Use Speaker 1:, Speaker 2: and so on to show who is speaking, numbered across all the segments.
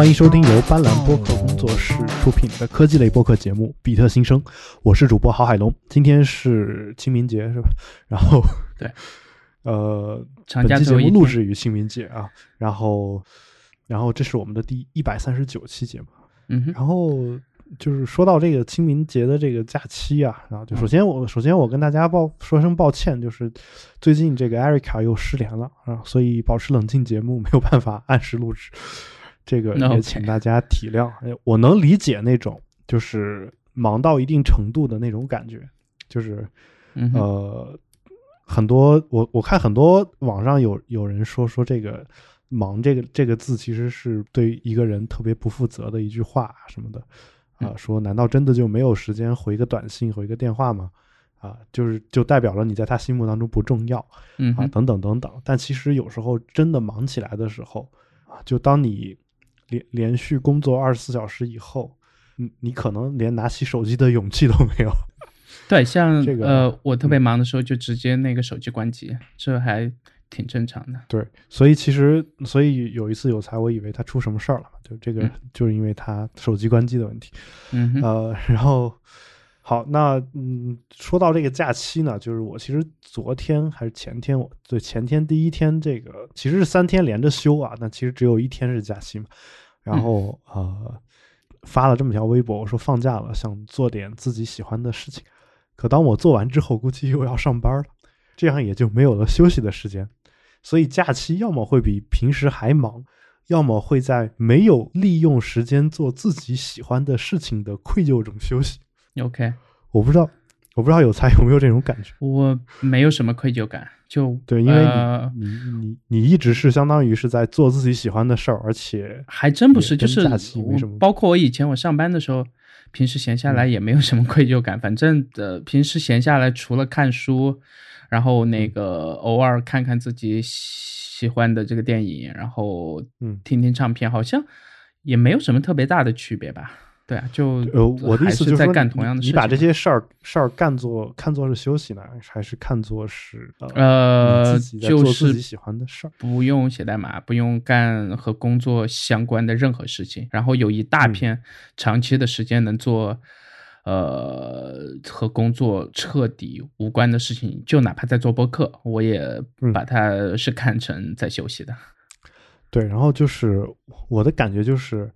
Speaker 1: 欢迎收听由斑斓播客工作室出品的科技类播客节目《比特新生》，我是主播郝海龙。今天是清明节是吧？然后
Speaker 2: 对，
Speaker 1: 呃，本期节目录制于清明节啊，然后，然后这是我们的第一百三十九期节目。
Speaker 2: 嗯，
Speaker 1: 然后就是说到这个清明节的这个假期啊，然后就首先我首先我跟大家抱说声抱歉，就是最近这个艾瑞卡又失联了啊，所以保持冷静节目没有办法按时录制，这个也请大家体谅。哎我能理解那种就是忙到一定程度的那种感觉，就是
Speaker 2: 嗯，
Speaker 1: 呃，很多我我看很多网上有有人说说这个“忙”这个这个字其实是对一个人特别不负责的一句话啊什么的啊、
Speaker 2: 嗯
Speaker 1: 说难道真的就没有时间回个短信回个电话吗？啊，就是就代表了你在他心目当中不重要啊，等等等等。但其实有时候真的忙起来的时候啊，就当你连连续工作二十四小时以后，你你可能连拿起手机的勇气都没有。
Speaker 2: 对，像
Speaker 1: 这个
Speaker 2: 呃，我特别
Speaker 1: 嗯
Speaker 2: 忙的时候就直接那个手机关机，这还挺正常的。
Speaker 1: 对，所以其实，所以有一次有才，我以为他出什么事儿了，就这个、
Speaker 2: 嗯
Speaker 1: 就是因为他手机关机的问题。
Speaker 2: 嗯，
Speaker 1: 呃，然后好，那嗯，说到这个假期呢，就是我其实昨天还是前天，我对前天第一天这个其实是三天连着休啊，但其实只有一天是假期嘛。然后、呃，发了这么条微博，我说放假了，想做点自己喜欢的事情。可当我做完之后，估计又要上班了，这样也就没有了休息的时间。所以假期要么会比平时还忙，要么会在没有利用时间做自己喜欢的事情的愧疚中休息。
Speaker 2: OK，
Speaker 1: 我不知道，我不知道有才有没有这种感觉？
Speaker 2: 我没有什么愧疚感，就
Speaker 1: 对，因为你、
Speaker 2: 呃
Speaker 1: 你你你一直是相当于是在做自己喜欢的事儿，而且
Speaker 2: 还真不是，就是包括我以前我上班的时候，平时闲下来
Speaker 1: 嗯
Speaker 2: 也没有什么愧疚感，反正呃，平时闲下来除了看书，然后那
Speaker 1: 嗯
Speaker 2: 个偶尔看看自己喜欢的这个电影，然后
Speaker 1: 嗯
Speaker 2: 听听唱片，好像也没有什么特别大的区别吧？对啊，就
Speaker 1: 呃，我的意
Speaker 2: 还
Speaker 1: 思就是，
Speaker 2: 在干同样的事情。
Speaker 1: 你把这些事儿事儿干做看作是休息呢，还是看作是呃
Speaker 2: 就
Speaker 1: 是自己喜欢的事儿？
Speaker 2: 不用写代码，不用干和工作相关的任何事情，然后有一大
Speaker 1: 嗯
Speaker 2: 片长期的时间能做，呃，和工作彻底无关的事情，就哪怕在做播客，我也
Speaker 1: 嗯
Speaker 2: 把它是看成在休息的。
Speaker 1: 对，然后就是我的感觉就是，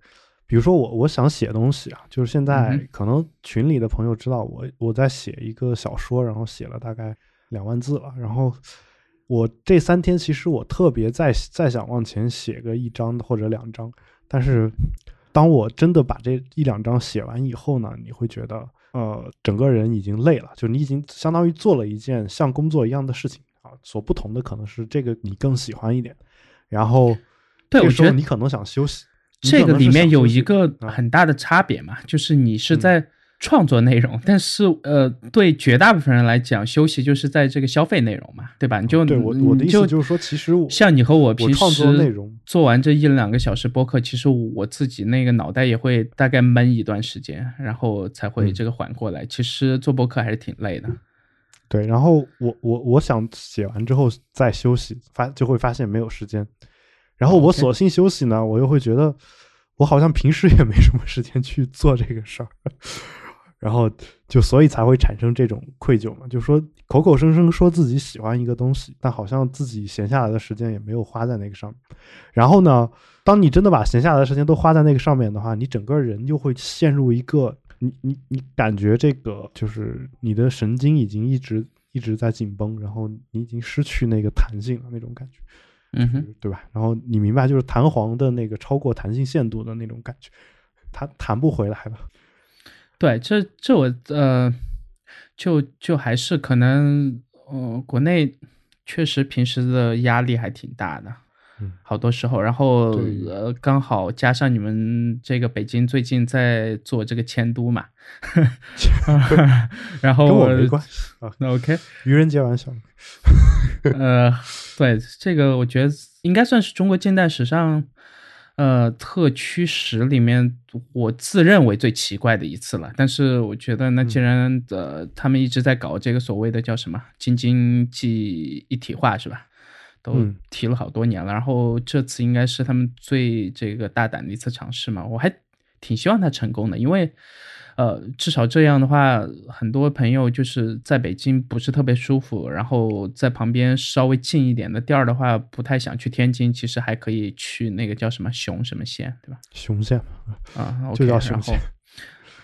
Speaker 1: 比如说我我想写东西啊，就是现在可能群里的朋友知道我我在写一个小说，然后写了大概两万字了，然后我这三天其实我特别再再想往前写个一章或者两章，但是当我真的把这一两章写完以后呢，你会觉得呃整个人已经累了，就你已经相当于做了一件像工作一样的事情啊，所不同的可能是这个你更喜欢一点，然后。
Speaker 2: 对，
Speaker 1: 这
Speaker 2: 我觉得
Speaker 1: 时候你可能想休息，你
Speaker 2: 这个里面有一个
Speaker 1: 啊
Speaker 2: 很大的差别嘛，就是你是
Speaker 1: 嗯
Speaker 2: 在创作内容，但是呃，对绝大部分人来讲，休息就是在这个消费内容嘛，对吧？你就
Speaker 1: 对我我的意思就是说，其实我
Speaker 2: 像你和我平时
Speaker 1: 内容
Speaker 2: 做完这一两个小时播客，其实我自己那个脑袋也会大概闷一段时间，然后才会
Speaker 1: 嗯
Speaker 2: 这个缓过来。其实做播客还是挺累的。
Speaker 1: 对，然后我我我想写完之后再休息，发就会发现没有时间，然后我索性休息呢，我又会觉得我好像平时也没什么时间去做这个事儿，然后就所以才会产生这种愧疚嘛，就说口口声声说自己喜欢一个东西，但好像自己闲下来的时间也没有花在那个上面。然后呢，当你真的把闲下来的时间都花在那个上面的话，你整个人就会陷入一个你你你感觉这个就是你的神经已经一直一直在紧绷，然后你已经失去那个弹性了那种感觉。
Speaker 2: 嗯哼，
Speaker 1: 对吧？然后你明白，就是弹簧的那个超过弹性限度的那种感觉，它弹不回来了。
Speaker 2: 对，这这我呃，就就还是可能呃，国内确实平时的压力还挺大的。
Speaker 1: 嗯
Speaker 2: 好多时候，然后呃，刚好加上你们这个北京最近在做这个迁都嘛 然后
Speaker 1: 跟我没关系啊，
Speaker 2: 那 OK，
Speaker 1: 愚人节玩笑。
Speaker 2: 呃，对这个，我觉得应该算是中国近代史上，呃，特区史里面我自认为最奇怪的一次了。但是我觉得，那既然呃他们一直在搞这个所谓的叫什么京津冀一体化，是吧？都
Speaker 1: 嗯
Speaker 2: 提了好多年了。然后这次应该是他们最这个大胆的一次尝试嘛，我还挺希望他成功的，因为呃，至少这样的话，很多朋友就是在北京不是特别舒服，然后在旁边稍微近一点的店儿的话，不太想去天津，其实还可以去那个叫什么雄什么县，对吧？
Speaker 1: 雄县，
Speaker 2: 啊，
Speaker 1: 就叫雄县。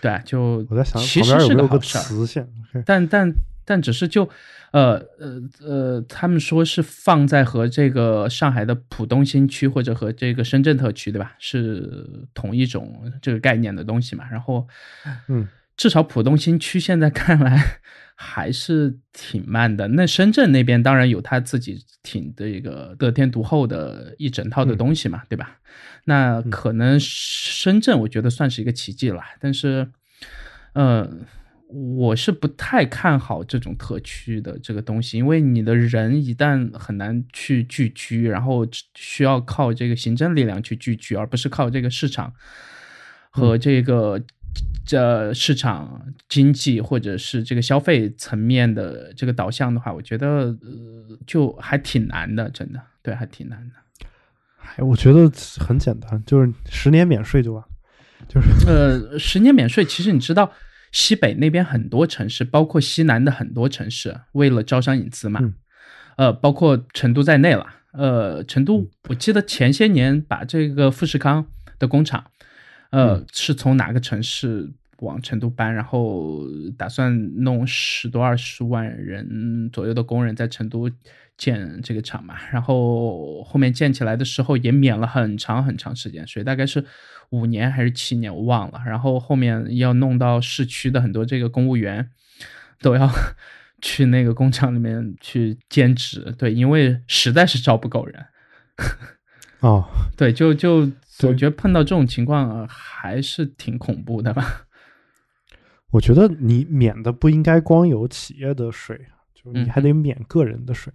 Speaker 2: 对，就
Speaker 1: 我在想
Speaker 2: 其
Speaker 1: 旁边
Speaker 2: 实是
Speaker 1: 有没有个
Speaker 2: 好事儿，
Speaker 1: 磁县？
Speaker 2: 但但但只是就，呃呃呃，他们说是放在和这个上海的浦东新区或者和这个深圳特区，对吧？是同一种这个概念的东西嘛。然后，
Speaker 1: 嗯，
Speaker 2: 至少浦东新区现在 看来还是挺慢的。那深圳那边当然有他自己挺这个得天独厚的一整套的东西嘛，对吧？那可能深圳我觉得算是一个奇迹了，但是，呃，我是不太看好这种特区的这个东西，因为你的人一旦很难去聚居，然后需要靠这个行政力量去聚居，而不是靠这个市场和这个这市场经济或者是这个消费层面的这个导向的话，我觉得呃就还挺难的，真的，对，还挺难的。
Speaker 1: 哎，我觉得很简单，就是十年免税就完，就是
Speaker 2: 呃，十年免税，其实你知道。西北那边很多城市，包括西南的很多城市，为了招商引资嘛，
Speaker 1: 嗯、
Speaker 2: 呃，包括成都在内了。呃，成都，我记得前些年把这个富士康的工厂，呃，
Speaker 1: 嗯、
Speaker 2: 是从哪个城市往成都搬，然后打算弄十多二十万人左右的工人在成都建这个厂嘛，然后后面建起来的时候也免了很长很长时间所以，大概是。五年还是七年，我忘了。然后后面要弄到市区的很多这个公务员，都要 去那个工厂里面去兼职，对，因为实在是招不够人。
Speaker 1: 哦，
Speaker 2: 对，就就我觉得碰到这种情况还是挺恐怖的吧。
Speaker 1: 我觉得你免的不应该光有企业的税，就你还得免个人的税。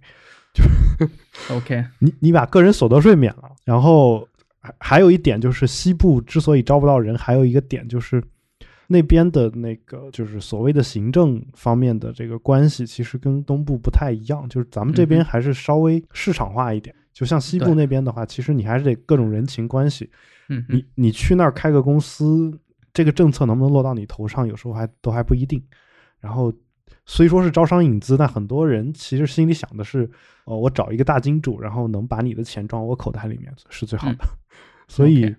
Speaker 1: 就
Speaker 2: OK，
Speaker 1: 你你把个人所得税免了，然后。还有一点就是，西部之所以招不到人，还有一个点就是，那边的那个就是所谓的行政方面的这个关系，其实跟东部不太一样。就是咱们这边还是稍微市场化一点，就像西部那边的话，其实你还是得各种人情关系。
Speaker 2: 嗯，
Speaker 1: 你你去那儿开个公司，这个政策能不能落到你头上，有时候还都还不一定。然后虽说是招商引资，但很多人其实心里想的是，哦，我找一个大金主，然后能把你的钱装我口袋里面是最好的。
Speaker 2: 嗯
Speaker 1: 所以.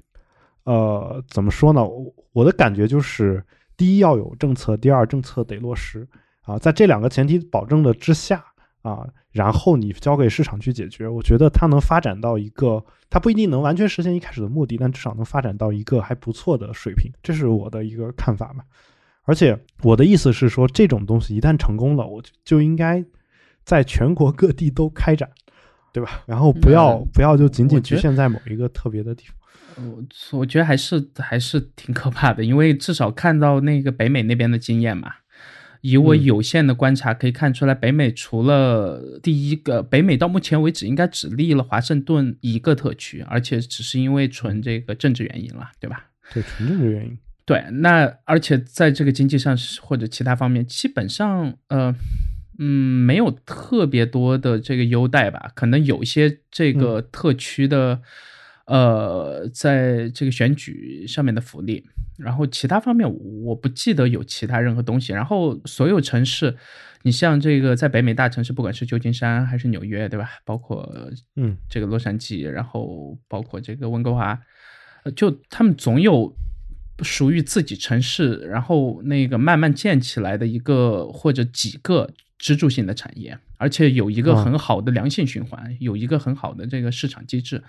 Speaker 1: 呃，怎么说呢？我我的感觉就是，第一要有政策，第二政策得落实啊，在这两个前提保证的之下啊，然后你交给市场去解决，我觉得它能发展到一个，它不一定能完全实现一开始的目的，但至少能发展到一个还不错的水平，这是我的一个看法嘛。而且我的意思是说，这种东西一旦成功了，我就就应该在全国各地都开展，对吧？然后不要、
Speaker 2: 嗯
Speaker 1: 不要就仅仅局限在某一个特别的地方。
Speaker 2: 我我觉得还是还是挺可怕的，因为至少看到那个北美那边的经验嘛。以我
Speaker 1: 嗯
Speaker 2: 有限的观察可以看出来，北美除了第一个，北美到目前为止应该只立了华盛顿一个特区，而且只是因为纯这个政治原因了，对吧？
Speaker 1: 对，纯政治原因。
Speaker 2: 对，那而且在这个经济上或者其他方面，基本上呃，嗯，没有特别多的这个优待吧，可能有一些这个特区的。呃，在这个选举上面的福利，然后其他方面我不记得有其他任何东西。然后所有城市，你像这个在北美大城市，不管是旧金山还是纽约，对吧？包括
Speaker 1: 嗯
Speaker 2: 这个洛杉矶，然后包括这个温哥华，呃就他们总有属于自己城市，然后那个慢慢建起来的一个或者几个支柱性的产业，而且有一个
Speaker 1: 啊
Speaker 2: 很好的良性循环，有一个很好的这个市场机制。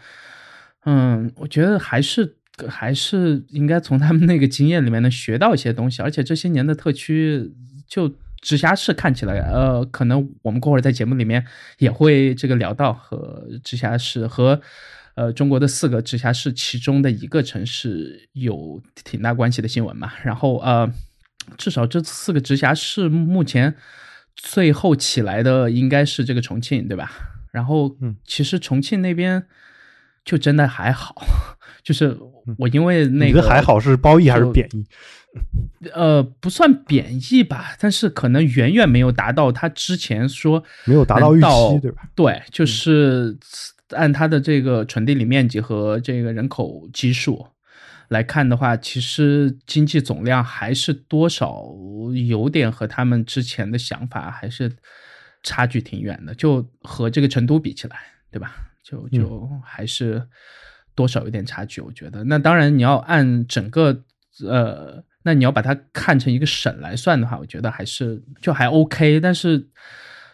Speaker 2: 嗯，我觉得还是还是应该从他们那个经验里面能学到一些东西，而且这些年的特区就直辖市看起来，呃，可能我们过会儿在节目里面也会这个聊到和直辖市和呃中国的四个直辖市其中的一个城市有挺大关系的新闻嘛，然后呃，至少这四个直辖市目前最后起来的应该是这个重庆，对吧？然后
Speaker 1: 嗯
Speaker 2: 其实重庆那边。就真的还好，就是我因为那个
Speaker 1: 还好是褒义还是贬义？
Speaker 2: 呃，不算贬义吧，但是可能远远没有达到他之前说
Speaker 1: 没有达到预期，对吧？
Speaker 2: 对，就是按它的这个纯地理面积和这个人口基数来看的话，其实经济总量还是多少有点和他们之前的想法还是差距挺远的，就和这个成都比起来，对吧？就就还是多少有点差距，我觉得。那当然，你要按整个呃，那你要把它看成一个省来算的话，我觉得还是就还 OK，但是。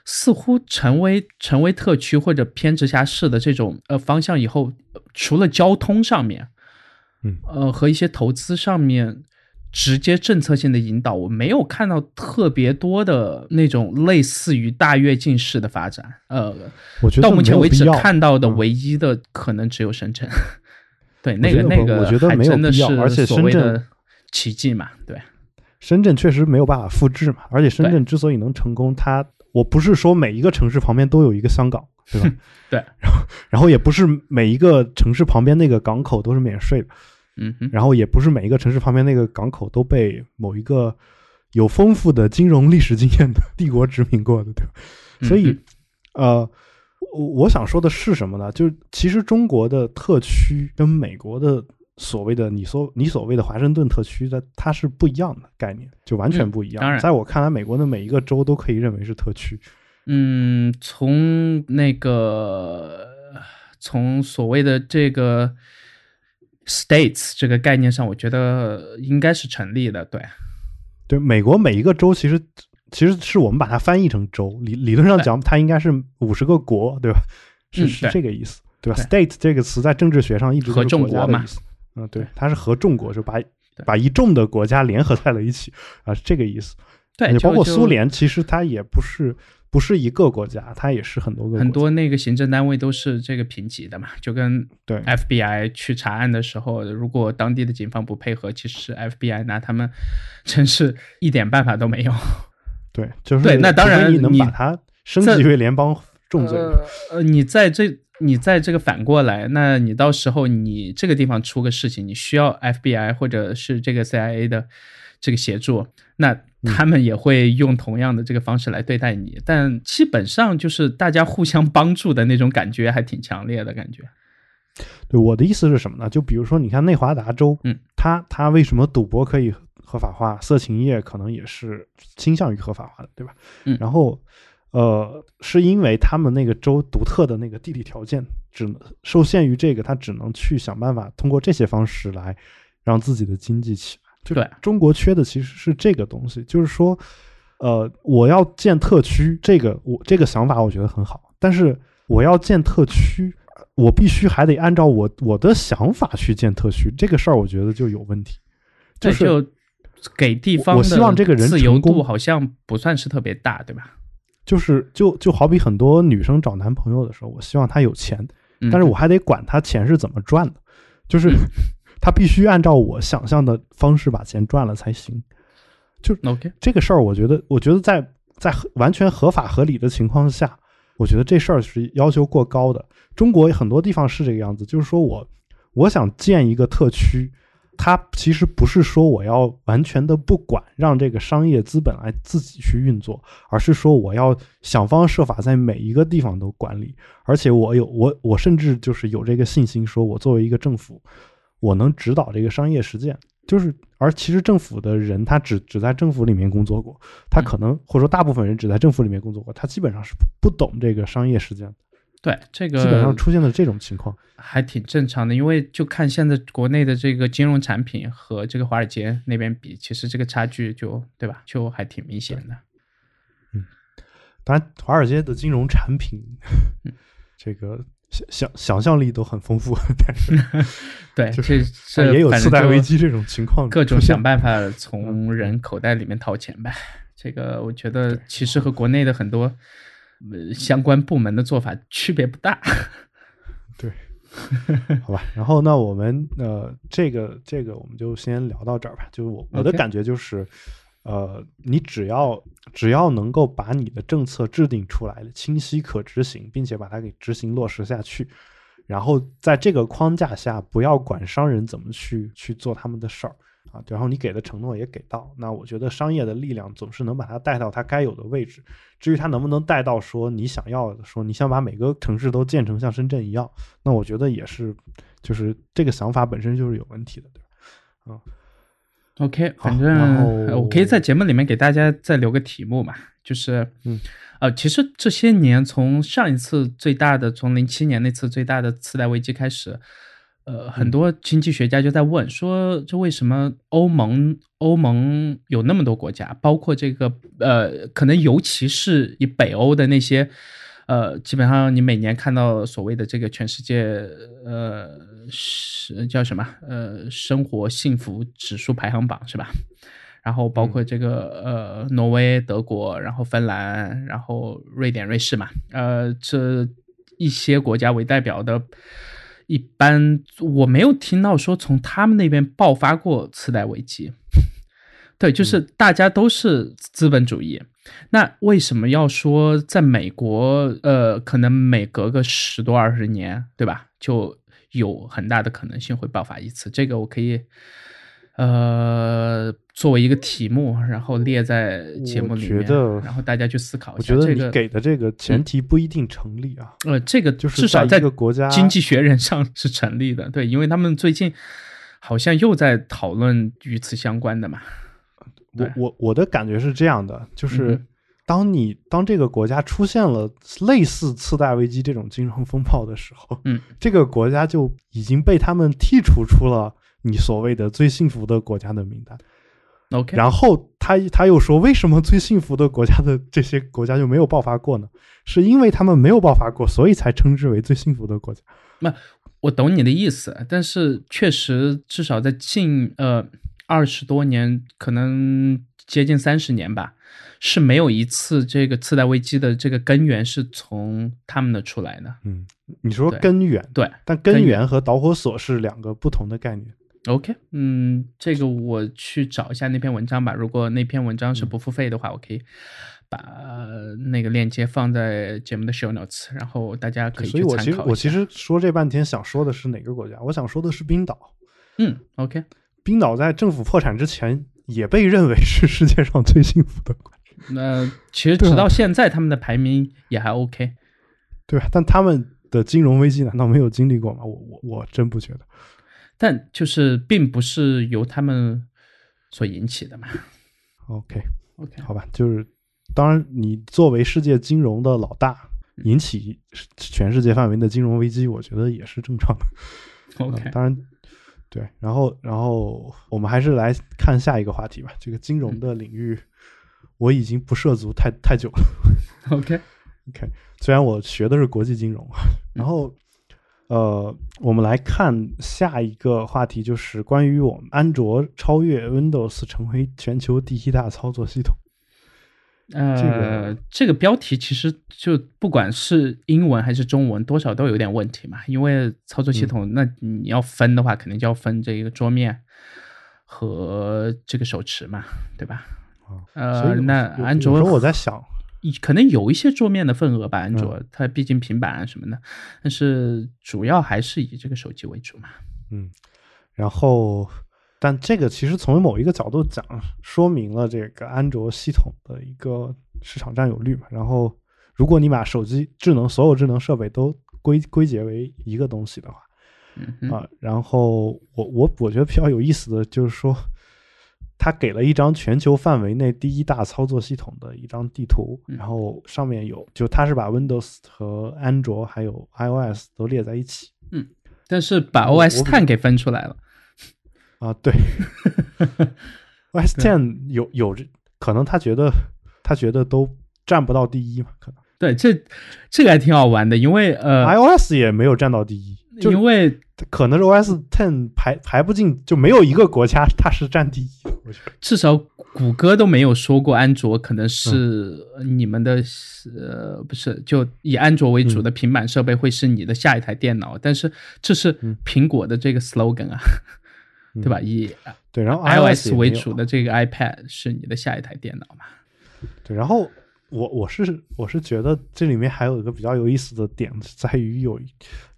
Speaker 2: 似乎成为成为特区或者偏直辖市的这种呃方向以后，呃除了交通上面，
Speaker 1: 嗯
Speaker 2: 呃和一些投资上面直接政策性的引导，我没有看到特别多的那种类似于大跃进式的发展。呃，
Speaker 1: 我觉得
Speaker 2: 到目前为止看到的
Speaker 1: 嗯
Speaker 2: 唯一的可能只有深圳。对，那个那个，
Speaker 1: 不我觉得没有
Speaker 2: 真的
Speaker 1: 必要而且
Speaker 2: 是所谓
Speaker 1: 深圳
Speaker 2: 的奇迹嘛，对。
Speaker 1: 深圳确实没有办法复制嘛，而且深圳之所以能成功，它我不是说每一个城市旁边都有一个香港，对吧？
Speaker 2: 对。
Speaker 1: 然后，然后也不是每一个城市旁边那个港口都是免税的，
Speaker 2: 嗯哼，
Speaker 1: 然后也不是每一个城市旁边那个港口都被某一个有丰富的金融历史经验的帝国殖民过的，对吧？所以
Speaker 2: 嗯，
Speaker 1: 呃，我我想说的是什么呢？就是其实中国的特区跟美国的所谓的你所你所谓的华盛顿特区的，它是不一样的概念，就完全
Speaker 2: 嗯
Speaker 1: 不一样。
Speaker 2: 当然
Speaker 1: 在我看来，美国的每一个州都可以认为是特区。
Speaker 2: 嗯，从那个从所谓的这个 states 这个概念上，我觉得应该是成立的。对，
Speaker 1: 对，美国每一个州其实其实是我们把它翻译成州，理理论上讲，它应该是五十个国，对吧？是是这个意思，对吧
Speaker 2: 对
Speaker 1: ？state 这个词在政治学上一直都
Speaker 2: 合
Speaker 1: 是
Speaker 2: 众国。
Speaker 1: 嗯，对
Speaker 2: 对，
Speaker 1: 它是合众国，就把把一众的国家联合在了一起啊，是这个意思。
Speaker 2: 对，
Speaker 1: 而且包括苏联，其实它也不是不是一个国家，它也是很多个
Speaker 2: 很多那个行政单位都是这个评级的嘛，就跟
Speaker 1: 对
Speaker 2: FBI 去查案的时候，如果当地的警方不配合，其实 FBI 拿他们真是一点办法都没有。
Speaker 1: 对，就是
Speaker 2: 对那当然
Speaker 1: 你能把它升级为联邦重罪。
Speaker 2: 呃呃，你在这，你在这个反过来，那你到时候你这个地方出个事情，你需要 FBI 或者是这个 CIA 的这个协助，那他们也会用同样的这个方式来对待你。但基本上就是大家互相帮助的那种感觉还挺强烈的感觉。
Speaker 1: 对，我的意思是什么呢？就比如说，你看内华达州，
Speaker 2: 嗯，
Speaker 1: 它它为什么赌博可以合法化，色情业可能也是倾向于合法化的，对吧？
Speaker 2: 嗯
Speaker 1: 然后，呃，是因为他们那个州独特的那个地理条件，只能受限于这个，他只能去想办法通过这些方式来让自己的经济起来。就
Speaker 2: 对。
Speaker 1: 中国缺的其实是这个东西，就是说，呃，我要建特区，这个我这个想法我觉得很好，但是我要建特区，我必须还得按照我我的想法去建特区，这个事儿我觉得就有问题。就，是
Speaker 2: 就给地方
Speaker 1: 我希望这个人
Speaker 2: 自由度好像不算是特别大，对吧？
Speaker 1: 就是就就好比很多女生找男朋友的时候，我希望他有钱，
Speaker 2: 嗯。
Speaker 1: 但是我还得管他钱是怎么赚的，就是他必须按照我想象的方式把钱赚了才行。
Speaker 2: OK，
Speaker 1: 这个事儿，我觉得，我觉得在在完全合法合理的情况下，我觉得这事儿是要求过高的。中国很多地方是这个样子，就是说我我想建一个特区，它其实不是说我要完全的不管，让这个商业资本来自己去运作，而是说我要想方设法在每一个地方都管理，而且我有我我甚至就是有这个信心，说我作为一个政府，我能指导这个商业实践。就是，而其实政府的人他只只在政府里面工作过，他可能或者说大部分人只在政府里面工作过，他基本上是不不懂这个商业实践的，
Speaker 2: 对这个
Speaker 1: 基本上出现了这种情况。
Speaker 2: 还挺正常的，因为就看现在国内的这个金融产品和这个华尔街那边比，其实这个差距就对吧，就还挺明显的。
Speaker 1: 嗯当然，华尔街的金融产品，
Speaker 2: 嗯
Speaker 1: 这个想想想象力都很丰富，但是
Speaker 2: 对，
Speaker 1: 就是
Speaker 2: 这 这
Speaker 1: 也有次贷危机这种情况
Speaker 2: 各种想办法从人口袋里面掏钱呗。这个我觉得其实和国内的很多呃相关部门的做法区别不大。
Speaker 1: 对好吧，然后那我们呃，这个这个我们就先聊到这儿吧。就是我我的感觉就是，呃，你只要只要能够把你的政策制定出来了，清晰可执行，并且把它给执行落实下去，然后在这个框架下，不要管商人怎么去去做他们的事儿啊，然后你给的承诺也给到，那我觉得商业的力量总是能把它带到它该有的位置。至于它能不能带到说你想要的，说你想把每个城市都建成像深圳一样，那我觉得也是，就是这个想法本身就是有问题的，对吧？啊。
Speaker 2: OK，反正我可以在节目里面给大家再留个题目嘛，就是，
Speaker 1: 嗯，
Speaker 2: 呃，其实这些年从上一次最大的，从零七年那次最大的次贷危机开始，呃，很多经济学家就在问说，这为什么欧盟欧盟有那么多国家，包括这个呃，可能尤其是以北欧的那些。呃，基本上你每年看到所谓的这个全世界，呃，是叫什么？呃，生活幸福指数排行榜是吧？然后包括这个、呃，挪威、德国，然后芬兰，然后瑞典、瑞士嘛，呃，这一些国家为代表的，一般我没有听到说从他们那边爆发过次贷危机。对，就是大家都是资本主义。那为什么要说在美国，呃，可能每隔个十多二十年，对吧，就有很大的可能性会爆发一次？这个我可以，呃，作为一个题目，然后列在节目里面，然后大家去思考一下
Speaker 1: 我觉得
Speaker 2: 这个。
Speaker 1: 给的这个前提不一定成立啊。
Speaker 2: 呃，这个
Speaker 1: 就是
Speaker 2: 至少
Speaker 1: 在一个国家
Speaker 2: 经济学人上是成立的，对，因为他们最近好像又在讨论与此相关的嘛。
Speaker 1: 我我我的感觉是这样的，就是当你当这个国家出现了类似次贷危机这种金融风暴的时候，
Speaker 2: 嗯，
Speaker 1: 这个国家就已经被他们剔除出了你所谓的最幸福的国家的名单。
Speaker 2: OK，
Speaker 1: 然后他他又说，为什么最幸福的国家的这些国家就没有爆发过呢？是因为他们没有爆发过，所以才称之为最幸福的国家。
Speaker 2: 那我懂你的意思，但是确实至少在近呃二十多年，可能接近三十年吧，是没有一次这个次贷危机的这个根源是从他们那出来的。
Speaker 1: 嗯，你说根源，
Speaker 2: 对
Speaker 1: 但根
Speaker 2: 根源
Speaker 1: 源和导火索是两个不同的概念。
Speaker 2: ，OK，嗯，这个我去找一下那篇文章吧。如果那篇文章是不付费的话，我可以把呃那个链接放在节目的 show notes，然后大家可以
Speaker 1: 所以我其实说这半天想说的是哪个国家？我想说的是冰岛。
Speaker 2: 嗯，OK，
Speaker 1: 冰岛在政府破产之前也被认为是世界上最幸福的国家，
Speaker 2: 那其实直到现在他们的排名也还 OK。
Speaker 1: 对吧？但他们的金融危机难道没有经历过吗？我我我真不觉得。
Speaker 2: 但就是并不是由他们所引起的嘛。OK，OK，
Speaker 1: 好吧，就是当然，你作为世界金融的老大，
Speaker 2: 嗯
Speaker 1: 引起全世界范围的金融危机，我觉得也是正常的。
Speaker 2: OK，
Speaker 1: 嗯当然，对，然后然后我们还是来看下一个话题吧。这个金融的领域，我已经不涉足太太久了。
Speaker 2: OK，OK，
Speaker 1: 虽然我学的是国际金融，然后呃，我们来看下一个话题，就是关于我们安卓超越 Windows 成为全球第一大操作系统。
Speaker 2: 呃，
Speaker 1: 这个
Speaker 2: 这个标题其实就不管是英文还是中文，多少都有点问题嘛。因为操作
Speaker 1: 嗯
Speaker 2: 系统，那你要分的话，肯定就要分这一个桌面和这个手持嘛，对吧？
Speaker 1: 啊
Speaker 2: 呃那安卓
Speaker 1: 我在想，
Speaker 2: 可能有一些桌面的份额吧，安
Speaker 1: 嗯
Speaker 2: 卓、它毕竟平板啊什么的，但是主要还是以这个手机为主嘛。
Speaker 1: 嗯，然后，但这个其实从某一个角度讲，说明了这个安卓系统的一个市场占有率嘛。然后，如果你把手机智能所有智能设备都归归结为一个东西的话，
Speaker 2: 嗯
Speaker 1: 啊，然后我我我觉得比较有意思的就是说，它给了一张全球范围内第一大操作系统的一张地图，
Speaker 2: 嗯
Speaker 1: 然后上面有就它是把 Windows 和安卓还有 iOS 都列在一起嗯
Speaker 2: 但是把 OS
Speaker 1: 我比
Speaker 2: Ten 给分出来了。
Speaker 1: 啊，对，OS Ten 有有这可能他觉得他觉得都占不到第一嘛，可能。
Speaker 2: 对，这这个还挺好玩的，因为呃
Speaker 1: ，iOS 也没有占到第一，就
Speaker 2: 因为
Speaker 1: 可能是 OS Ten 排排不进，就没有一个国家它是占第一，我觉得。
Speaker 2: 至少谷歌都没有说过安卓可能是你们的、呃不是就以安卓为主的平板设备会是你的下一台电脑，但是这是
Speaker 1: 嗯。
Speaker 2: 苹果的这个 slogan 啊，对吧？以
Speaker 1: 对，然后
Speaker 2: iOS 为主的这个 iPad 是你的下一台电脑嘛？
Speaker 1: 对，然后我我是我是觉得这里面还有一个比较有意思的点，在于有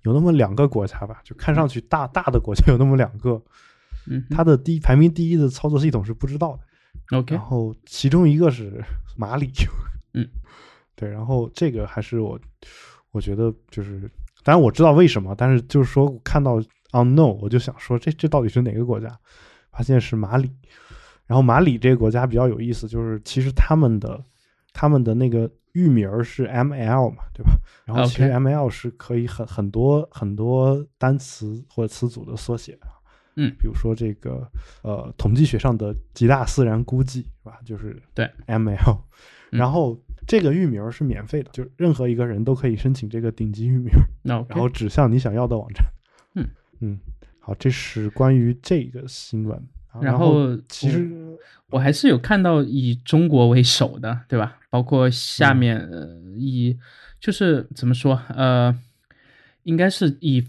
Speaker 1: 有那么两个国家吧，就看上去大大的国家有那么两个，
Speaker 2: 嗯哼，
Speaker 1: 它的第一排名第一的操作系统是不知道的
Speaker 2: ，OK，
Speaker 1: 然后其中一个是马里，
Speaker 2: 嗯，
Speaker 1: 对，然后这个还是我我觉得就是，当然我知道为什么，但是就是说看到 unknown 我就想说这这到底是哪个国家？发现是马里，然后马里这个国家比较有意思，就是其实他们的他们的那个域名是 ML 嘛，对吧？然后其实 ML 是可以很很多很多单词或者词组的缩写啊，
Speaker 2: 嗯
Speaker 1: 比如说这个呃统计学上的极大自然估计是吧？就是
Speaker 2: 对
Speaker 1: ML，
Speaker 2: 嗯
Speaker 1: 然后这个域名是免费的，就是任何一个人都可以申请这个顶级域名，然后指向你想要的网站。
Speaker 2: 嗯
Speaker 1: 嗯，好，这是关于这个新闻。啊
Speaker 2: 然
Speaker 1: 后
Speaker 2: 后
Speaker 1: 其实
Speaker 2: 我还是有看到以中国为首的，对吧？包括下
Speaker 1: 嗯
Speaker 2: 面、呃以就是怎么说呃，应该是以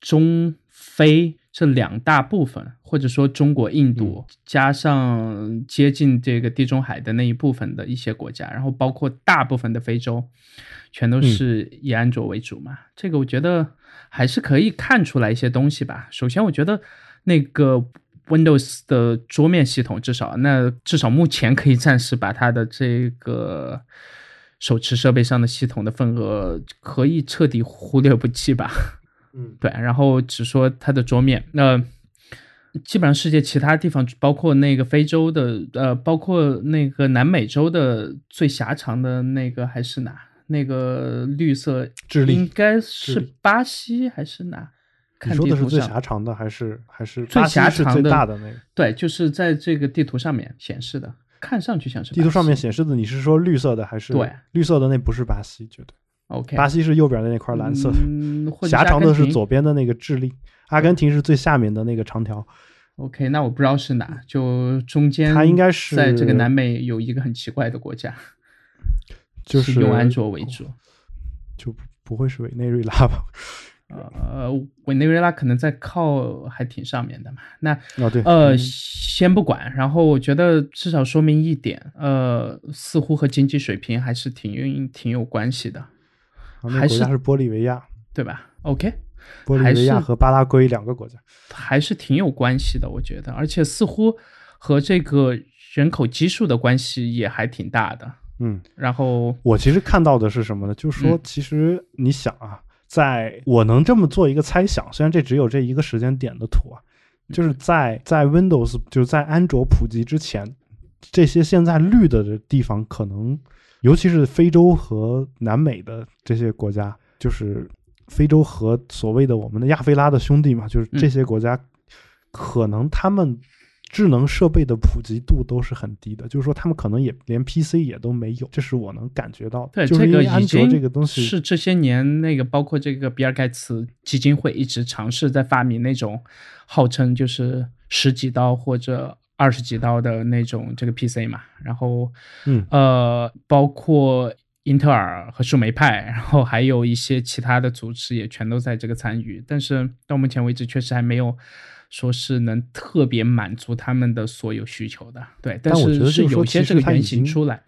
Speaker 2: 中非这两大部分，或者说中国、印度、加上接近这个地中海的那一部分的一些国家，然后包括大部分的非洲，全都是以安卓为主嘛。这个我觉得还是可以看出来一些东西吧。首先，我觉得那个 Windows 的桌面系统，至少那至少目前可以暂时把它的这个手持设备上的系统的份额可以彻底忽略不计吧。
Speaker 1: 嗯
Speaker 2: 对，然后只说它的桌面，那、基本上世界其他地方，包括那个非洲的，呃，包括那个南美洲的最狭长的那个还是哪？那个绿色
Speaker 1: 智利
Speaker 2: 应该是巴西还是哪？
Speaker 1: 你
Speaker 2: 看
Speaker 1: 说的是最狭长的，还是还是
Speaker 2: 最狭长的
Speaker 1: 大的那个？
Speaker 2: 对，就是在这个地图上面显示的，看上去像是
Speaker 1: 地图上面显示的，你是说绿色的还是？
Speaker 2: 对，
Speaker 1: 绿色的那不是巴西，绝对。
Speaker 2: OK，
Speaker 1: 巴西是右边的那块蓝色的，
Speaker 2: 嗯、
Speaker 1: 长的是左边的那个智利，阿根廷是最下面的那个长条。
Speaker 2: OK，那我不知道是哪，就中间
Speaker 1: 它应该是
Speaker 2: 在这个南美有一个很奇怪的国家，
Speaker 1: 就是
Speaker 2: 用安卓为主。
Speaker 1: 就不会是委内瑞拉吧？
Speaker 2: 呃，委内瑞拉可能在靠还挺上面的嘛。那
Speaker 1: 哦，对，
Speaker 2: 呃，
Speaker 1: 嗯
Speaker 2: 先不管，然后我觉得至少说明一点，呃，似乎和经济水平还是挺挺有关系的，还是
Speaker 1: 是玻利维亚，
Speaker 2: 对吧？OK，
Speaker 1: 玻利维亚和巴拉圭两个国家。
Speaker 2: 还是挺有关系的，我觉得，而且似乎和这个人口基数的关系也还挺大的。
Speaker 1: 嗯，
Speaker 2: 然后，
Speaker 1: 我其实看到的是什么呢？就是说
Speaker 2: 嗯，
Speaker 1: 其实你想啊，在我能这么做一个猜想，虽然这只有这一个时间点的图啊，就是在在 Windows 就是在安卓普及之前，这些现在绿的的地方，可能尤其是非洲和南美的这些国家，就是非洲和所谓的我们的亚非拉的兄弟嘛，就是这些国家，可能他们智能设备的普及度都是很低的，就是说他们可能也连 PC 也都没有，这是我能感觉到的。
Speaker 2: 对
Speaker 1: 就是安卓
Speaker 2: 经
Speaker 1: 这个东西
Speaker 2: 是这些年那个包括这个比尔盖茨基金会一直尝试在发明那种号称就是十几刀或者二十几刀的那种这个 PC 嘛，然后
Speaker 1: 嗯。
Speaker 2: 呃，包括英特尔和树莓派，然后还有一些其他的组织也全都在这个参与，但是到目前为止确实还没有说是能特别满足他们的所有需求的，对，但是是有些这个原型出来，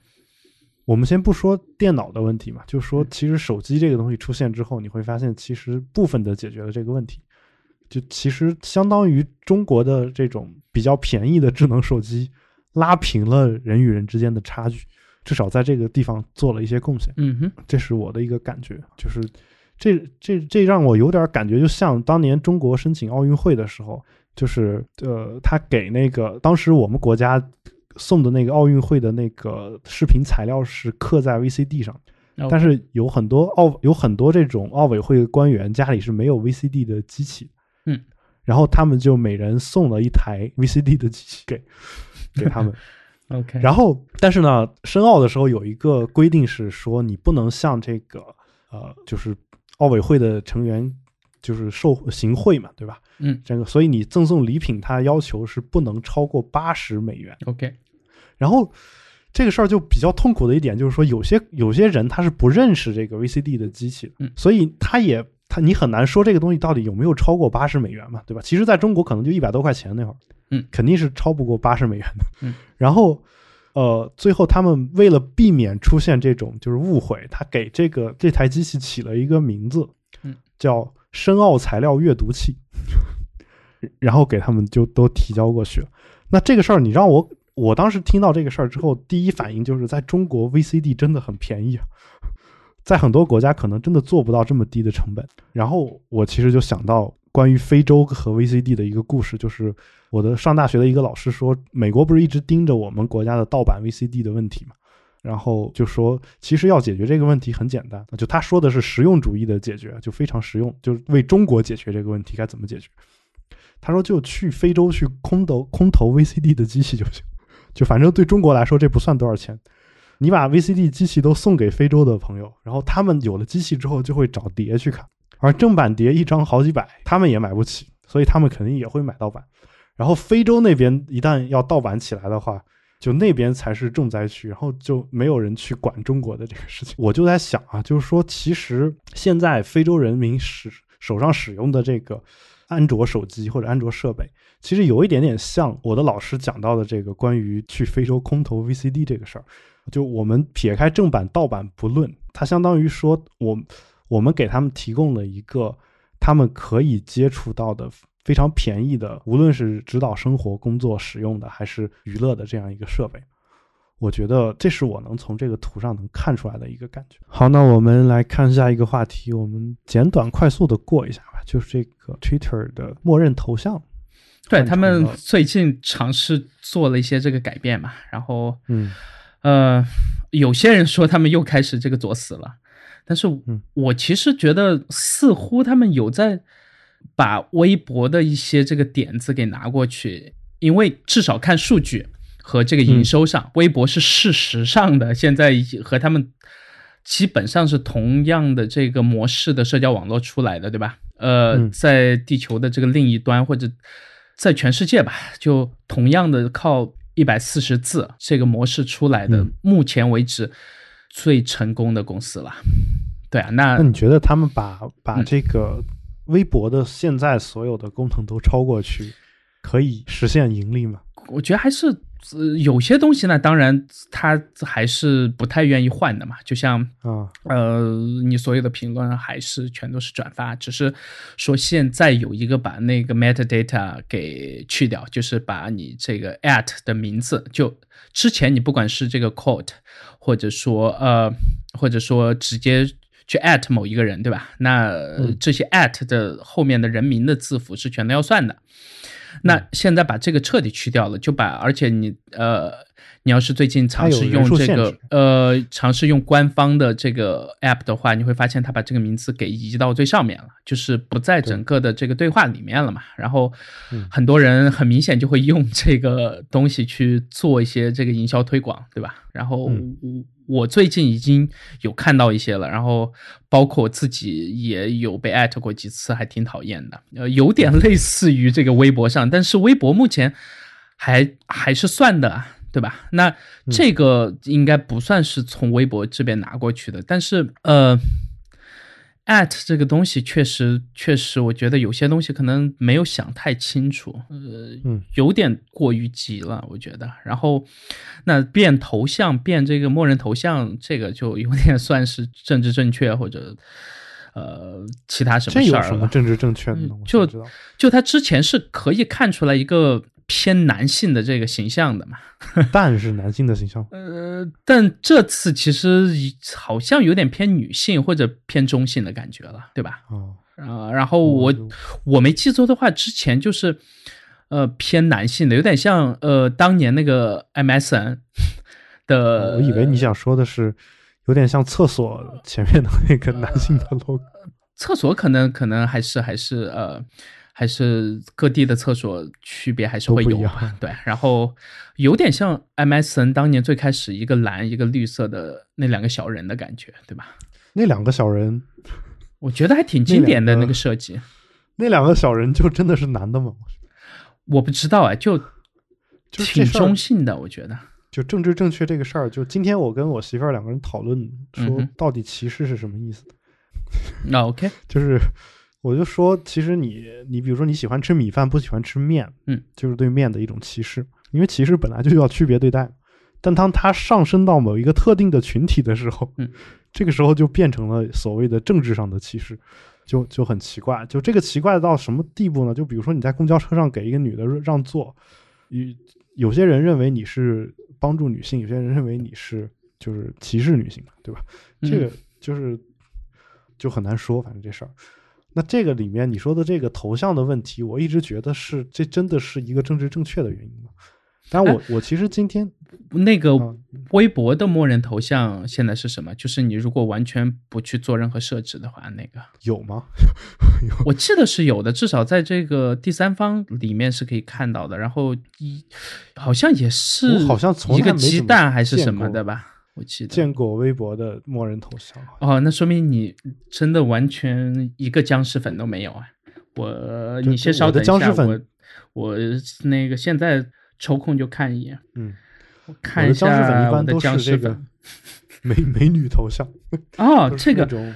Speaker 1: 我们先不说电脑的问题嘛，就说
Speaker 2: 嗯。
Speaker 1: 其实手机这个东西出现之后，你会发现其实部分的解决了这个问题，就其实相当于中国的这种比较便宜的智能手机拉平了人与人之间的差距，至少在这个地方做了一些贡献，
Speaker 2: 嗯哼，
Speaker 1: 这是我的一个感觉，就是这这这让我有点感觉，就像当年中国申请奥运会的时候，就是呃，他给那个当时我们国家送的那个奥运会的那个视频材料是刻在 VCD 上，但是有很多奥有很多这种奥委会的官员家里是没有 VCD 的机器，
Speaker 2: 嗯，
Speaker 1: 然后他们就每人送了一台 VCD 的机器给 给他们，
Speaker 2: OK，
Speaker 1: 然后，但是呢，申奥的时候有一个规定是说，你不能向这个呃，就是奥委会的成员就是受行贿嘛，对吧？
Speaker 2: 嗯
Speaker 1: 这个，所以你赠送礼品，它要求是不能超过八十美元。
Speaker 2: ，OK，
Speaker 1: 然后这个事儿就比较痛苦的一点就是说，有些有些人他是不认识这个 VCD 的机器的，
Speaker 2: 嗯
Speaker 1: 所以他也他你很难说这个东西到底有没有超过八十美元嘛，对吧？其实在中国可能就一百多块钱那会儿，
Speaker 2: 嗯，
Speaker 1: 肯定是超不过八十美元的，
Speaker 2: 嗯。
Speaker 1: 然后呃，最后他们为了避免出现这种就是误会，他给这个这台机器起了一个名字，
Speaker 2: 嗯，
Speaker 1: 叫深奥材料阅读器，然后给他们就都提交过去了。那这个事儿，你让我我当时听到这个事儿之后，第一反应就是在中国 VCD 真的很便宜啊，在很多国家可能真的做不到这么低的成本。然后我其实就想到关于非洲和 VCD 的一个故事，就是我的上大学的一个老师说，美国不是一直盯着我们国家的盗版 VCD 的问题嘛？然后就说，其实要解决这个问题很简单，就他说的是实用主义的解决，就非常实用，就是为中国解决这个问题该怎么解决？他说就去非洲去空投空投 VCD 的机器就行，就反正对中国来说这不算多少钱，你把 VCD 机器都送给非洲的朋友，然后他们有了机器之后就会找碟去看，而正版碟一张好几百，他们也买不起，所以他们肯定也会买盗版。然后非洲那边一旦要盗版起来的话，就那边才是重灾区，然后就没有人去管中国的这个事情。我就在想啊，就是说其实现在非洲人民使手上使用的这个。安卓手机或者安卓设备，其实有一点点像我的老师讲到的这个关于去非洲空投 VCD 这个事儿。就我们撇开正版盗版不论，它相当于说，我我们给他们提供了一个他们可以接触到的非常便宜的，无论是指导生活、工作使用的，还是娱乐的这样一个设备。我觉得这是我能从这个图上能看出来的一个感觉。好，那我们来看下一个话题，我们简短快速的过一下吧。就是这个 Twitter 的默认头像，
Speaker 2: 对他们最近尝试做了一些这个改变嘛。然后，
Speaker 1: 嗯，
Speaker 2: 呃，有些人说他们又开始这个作死了，但是我其实觉得似乎他们有在把微博的一些这个点子给拿过去，因为至少看数据。和这个营收上，微博是事实上的，现在和他们基本上是同样的这个模式的社交网络出来的，对吧？呃，在地球的这个另一端，或者在全世界吧，就同样的靠一百四十字这个模式出来的，目前为止最成功的公司了。对啊，那
Speaker 1: 那你觉得他们把把这个微博的现在所有的功能都超过去，可以实现盈利吗？
Speaker 2: 我觉得还是。呃，有些东西呢，当然他还是不太愿意换的嘛。就像
Speaker 1: 啊，
Speaker 2: 呃，你所有的评论还是全都是转发，只是说现在有一个把那个 metadata 给去掉，就是把你这个 at 的名字，就之前你不管是这个 quote，或者说呃，或者说直接去 at 某一个人，对吧？那这些 at 的后面的人名的字符是全都要算的。那现在把这个彻底去掉了，就把而且你呃，你要是最近尝试用这个呃，尝试用官方的这个 app 的话，你会发现它把这个名字给移到最上面了，就是不在整个的这个对话里面了嘛。然后很多人很明显就会用这个东西去做一些这个营销推广，对吧？然后我。我最近已经有看到一些了，然后包括我自己也有被艾特过几次，还挺讨厌的。呃，有点类似于这个微博上，但是微博目前还还是算的，对吧？那这个应该不算是从微博这边拿过去的，但是呃。At 这个东西确实确实，我觉得有些东西可能没有想太清楚，呃，有点过于急了，我觉得。然后，那变头像变这个默认头像，这个就有点 算是政治正确或者呃其他什么事儿
Speaker 1: 了。什么政治正确的？
Speaker 2: 就就他之前是可以看出来一个。偏男性的这个形象的嘛，
Speaker 1: 但是男性的形象，
Speaker 2: 呃，但这次其实好像有点偏女性或者偏中性的感觉了，对吧？
Speaker 1: 哦，
Speaker 2: 啊，然后我我没记错的话，之前就是呃偏男性的，有点像呃当年那个 MSN 的。
Speaker 1: 我以为你想说的是有点像厕所前面的那个男性的 logo。
Speaker 2: 厕所可能可能还是还是呃。还是各地的厕所区别还是会有吧，对。然后有点像 MSN 当年最开始一个蓝一个绿色的那两个小人的感觉，对吧？
Speaker 1: 那两个小人，
Speaker 2: 我觉得还挺经典的那个设计。
Speaker 1: 那两个小人就真的是男的吗？
Speaker 2: 我不知道哎，就挺中性的，我觉得。
Speaker 1: 就政治正确这个事儿，就今天我跟我媳妇儿两个人讨论，说到底歧视是什么意思？
Speaker 2: 那 OK，
Speaker 1: 就是。我就说，其实你你比如说你喜欢吃米饭，不喜欢吃面，
Speaker 2: 嗯，
Speaker 1: 就是对面的一种歧视，因为歧视本来就要区别对待。但当它上升到某一个特定的群体的时候，
Speaker 2: 嗯，
Speaker 1: 这个时候就变成了所谓的政治上的歧视，就就很奇怪。就这个奇怪到什么地步呢？就比如说你在公交车上给一个女的让座，有有些人认为你是帮助女性，有些人认为你是就是歧视女性嘛，对吧？这个就是就很难说，反正这事儿。那这个里面你说的这个头像的问题，我一直觉得是这真的是一个政治正确的原因吗？但我我其实今天
Speaker 2: 那个微博的默认头像现在是什么？就是你如果完全不去做任何设置的话，那个
Speaker 1: 有吗？
Speaker 2: 我记得是有的，至少在这个第三方里面是可以看到的。然后一好像也是，
Speaker 1: 好像从
Speaker 2: 一个鸡蛋还是什么的吧？我记得
Speaker 1: 见过微博的默认头像。
Speaker 2: 哦，那说明你真的完全一个僵尸粉都没有啊！我你先稍等一下，我我那个现在。抽空就看一眼，
Speaker 1: 嗯，
Speaker 2: 我看一下
Speaker 1: 僵尸粉一般
Speaker 2: 都
Speaker 1: 是这个美美女头像
Speaker 2: 哦，这个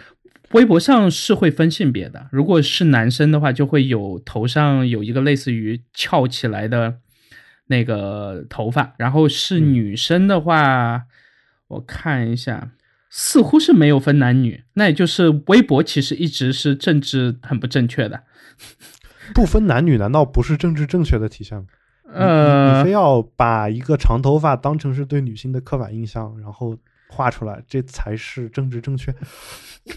Speaker 2: 微博上是会分性别的，如果是男生的话，就会有头上有一个类似于翘起来的那个头发，然后是女生的话，我看一下，似乎是没有分男女，那也就是微博其实一直是政治很不正确的，
Speaker 1: 不分男女难道不是政治正确的体现吗？
Speaker 2: 呃，
Speaker 1: 你非要把一个长头发当成是对女性的刻板印象，然后画出来，这才是政治正确。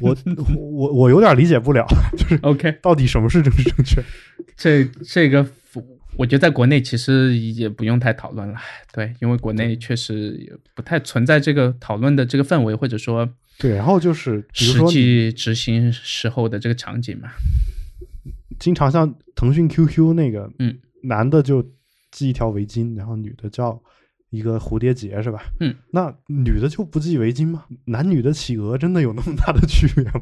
Speaker 1: 我 我我有点理解不了，就是
Speaker 2: OK，
Speaker 1: 到底什么是政治正确？
Speaker 2: 这这个，我觉得在国内其实也不用太讨论了，对，因为国内确实也不太存在这个讨论的这个氛围，或者说
Speaker 1: 对，然后就是
Speaker 2: 实际执行时候的这个场景嘛，
Speaker 1: 经常像腾讯 QQ 那个，
Speaker 2: 嗯，
Speaker 1: 男的就。系一条围巾，然后女的叫一个蝴蝶结，是吧？
Speaker 2: 嗯，
Speaker 1: 那女的就不系围巾吗？男女的企鹅真的有那么大的区别吗？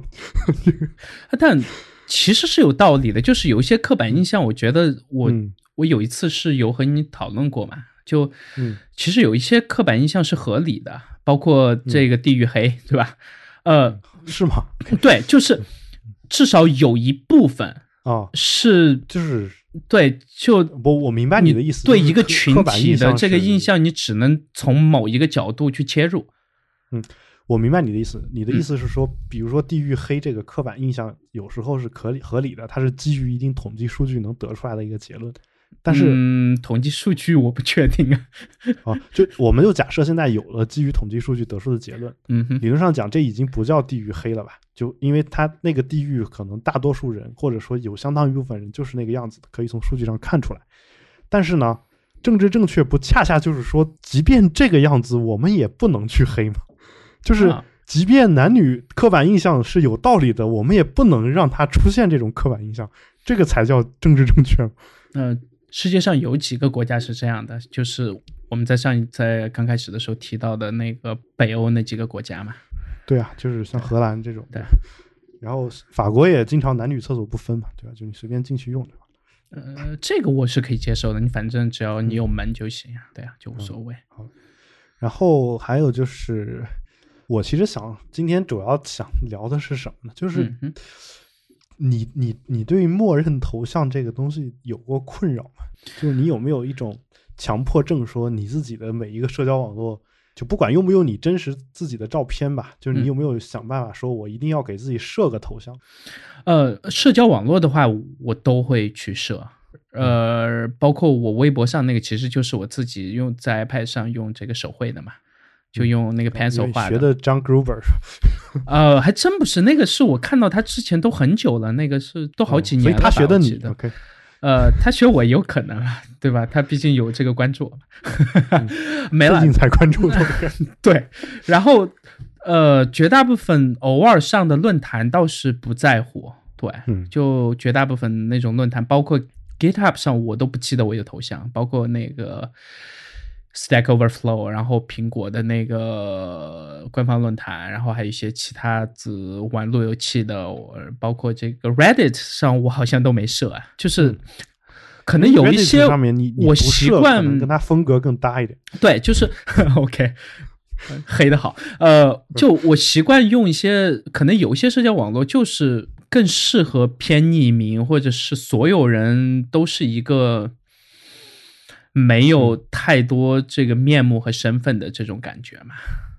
Speaker 2: 但其实是有道理的，就是有一些刻板印象，我觉得我我有一次是有和你讨论过嘛，就其实有一些刻板印象是合理的，包括这个地域黑，对吧？呃，
Speaker 1: 是吗？
Speaker 2: 对，就是至少有一部分
Speaker 1: 啊，
Speaker 2: 是
Speaker 1: 就是。
Speaker 2: 对，就
Speaker 1: 我我明白你的意思。
Speaker 2: 对一个群体的这个印
Speaker 1: 象，
Speaker 2: 你只能从某一个角度去切入。
Speaker 1: 嗯，我明白你的意思。你的意思是说，比如说地域黑这个刻板印象，有时候是可合理的，它是基于一定统计数据能得出来的一个结论。但是，
Speaker 2: 嗯，统计数据我不确定啊。
Speaker 1: 啊，就我们就假设现在有了基于统计数据得出的结论。
Speaker 2: 嗯，
Speaker 1: 理论上讲，这已经不叫地域黑了吧？就因为它那个地域可能大多数人，或者说有相当一部分人就是那个样子的，可以从数据上看出来。但是呢，政治正确不恰恰就是说，即便这个样子，我们也不能去黑吗？就是，即便男女刻板印象是有道理的，我们也不能让它出现这种刻板印象，这个才叫政治正确。
Speaker 2: 嗯。世界上有几个国家是这样的，就是我们在上一在刚开始的时候提到的那个北欧那几个国家嘛。
Speaker 1: 对啊，就是像荷兰这种。
Speaker 2: 对。
Speaker 1: 然后法国也经常男女厕所不分嘛，对吧？就你随便进去用，对吧？
Speaker 2: 呃，这个我是可以接受的，你反正只要你有门就行啊，对啊，就无所谓。
Speaker 1: 好。然后还有就是，我其实想今天主要想聊的是什么呢？就是。你你你对默认头像这个东西有过困扰吗？就是你有没有一种强迫症，说你自己的每一个社交网络，就不管用不用你真实自己的照片吧，就是你有没有想办法说，我一定要给自己设个头像？
Speaker 2: 呃，社交网络的话，我都会去设，呃，包括我微博上那个，其实就是我自己用在 iPad 上用这个手绘的嘛。就用那个 pencil 画
Speaker 1: 的，学的 John Gruber，
Speaker 2: 呃，还真不是，那个是我看到他之前都很久了，那个是都好几年了。
Speaker 1: 他学
Speaker 2: 的
Speaker 1: 你
Speaker 2: ，OK，呃，他学我有可能啊，对吧？他毕竟有这个关注，没了，
Speaker 1: 最近才关注的。
Speaker 2: 对，然后呃，绝大部分偶尔上的论坛倒是不在乎，对，就绝大部分那种论坛，包括 GitHub 上，我都不记得我有头像，包括那个。Stack Overflow，然后苹果的那个官方论坛，然后还有一些其他子玩路由器的，包括这个 Reddit 上，我好像都没设啊。就是可能有一些
Speaker 1: 上面你
Speaker 2: 我习惯
Speaker 1: 跟它风格更搭一点。
Speaker 2: 对，就是 OK，黑的好。呃，就我习惯用一些，可能有一些社交网络就是更适合偏匿名，或者是所有人都是一个。没有太多这个面目和身份的这种感觉嘛。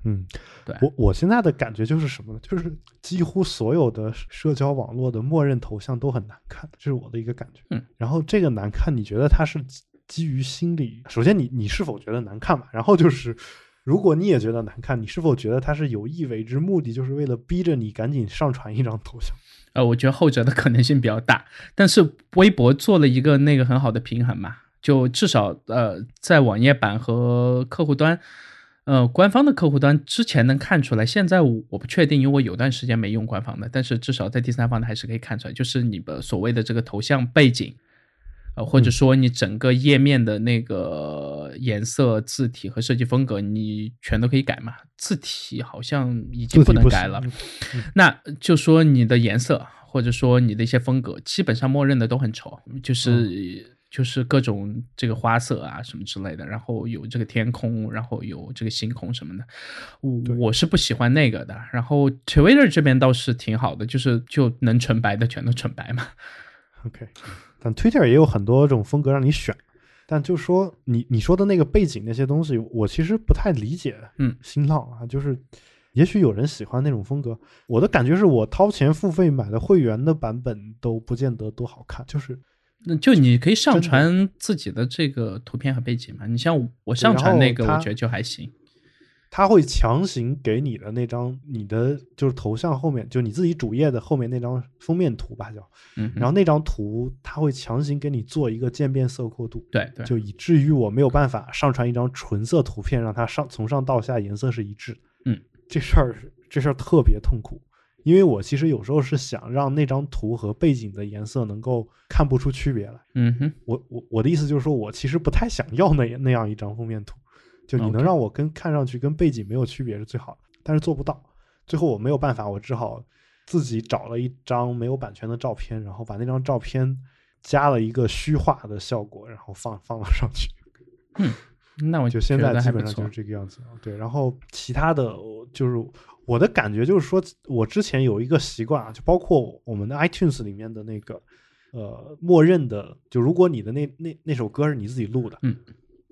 Speaker 1: 嗯，
Speaker 2: 对
Speaker 1: 我我现在的感觉就是什么呢？就是几乎所有的社交网络的默认头像都很难看，这是我的一个感觉。
Speaker 2: 嗯，
Speaker 1: 然后这个难看，你觉得它是基基于心理？首先你，你是否觉得难看嘛？然后就是，如果你也觉得难看，你是否觉得它是有意为之，目的就是为了逼着你赶紧上传一张头像？
Speaker 2: 呃，我觉得后者的可能性比较大，但是微博做了一个那个很好的平衡嘛，就至少呃，在网页版和客户端。呃，官方的客户端之前能看出来，现在我我不确定，因为我有段时间没用官方的，但是至少在第三方的还是可以看出来，就是你的所谓的这个头像背景，呃，或者说你整个页面的那个颜色、字体和设计风格，你全都可以改嘛。字体好像已经不能改了，那就说你的颜色或者说你的一些风格，基本上默认的都很丑，就是。就是各种这个花色啊什么之类的，然后有这个天空，然后有这个星空什么的，我我是不喜欢那个的。然后 Twitter 这边倒是挺好的，就是就能纯白的全都纯白嘛。
Speaker 1: OK，但 Twitter 也有很多种风格让你选，但就说你你说的那个背景那些东西，我其实不太理解。
Speaker 2: 嗯，
Speaker 1: 新浪啊，就是也许有人喜欢那种风格，我的感觉是我掏钱付费买的会员的版本都不见得多好看，就是。
Speaker 2: 那就你可以上传自己的这个图片和背景嘛？你像我上传那个，我觉得就还行。
Speaker 1: 他会强行给你的那张你的就是头像后面，就你自己主页的后面那张封面图吧，叫。
Speaker 2: 嗯。
Speaker 1: 然后那张图他会强行给你做一个渐变色过渡，
Speaker 2: 对对。
Speaker 1: 就以至于我没有办法上传一张纯色图片，让它上从上到下颜色是一致。
Speaker 2: 嗯。
Speaker 1: 这事儿这事儿特别痛苦。因为我其实有时候是想让那张图和背景的颜色能够看不出区别来。
Speaker 2: 嗯哼，
Speaker 1: 我我我的意思就是说，我其实不太想要那那样一张封面图，就你能让我跟看上去跟背景没有区别是最好的，但是做不到。最后我没有办法，我只好自己找了一张没有版权的照片，然后把那张照片加了一个虚化的效果，然后放放了上去。
Speaker 2: 嗯，那我
Speaker 1: 就现在基本上就是这个样子。对，然后其他的就是。我的感觉就是说，我之前有一个习惯啊，就包括我们的 iTunes 里面的那个，呃，默认的，就如果你的那那那首歌是你自己录的，
Speaker 2: 嗯，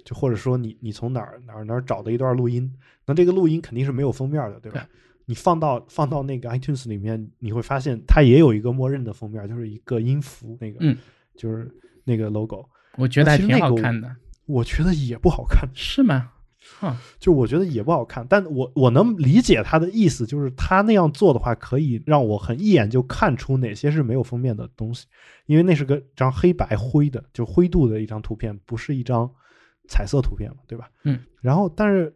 Speaker 1: 就或者说你你从哪儿哪儿哪儿找的一段录音，那这个录音肯定是没有封面的，对吧？你放到放到那个 iTunes 里面，你会发现它也有一个默认的封面，就是一个音符，那个，
Speaker 2: 嗯，
Speaker 1: 就是那个 logo，
Speaker 2: 我觉得还挺好看的，
Speaker 1: 我觉得也不好看，
Speaker 2: 是吗？
Speaker 1: 哈，就我觉得也不好看，但我我能理解他的意思，就是他那样做的话，可以让我很一眼就看出哪些是没有封面的东西，因为那是个张黑白灰的，就灰度的一张图片，不是一张彩色图片嘛，对吧？
Speaker 2: 嗯。
Speaker 1: 然后，但是，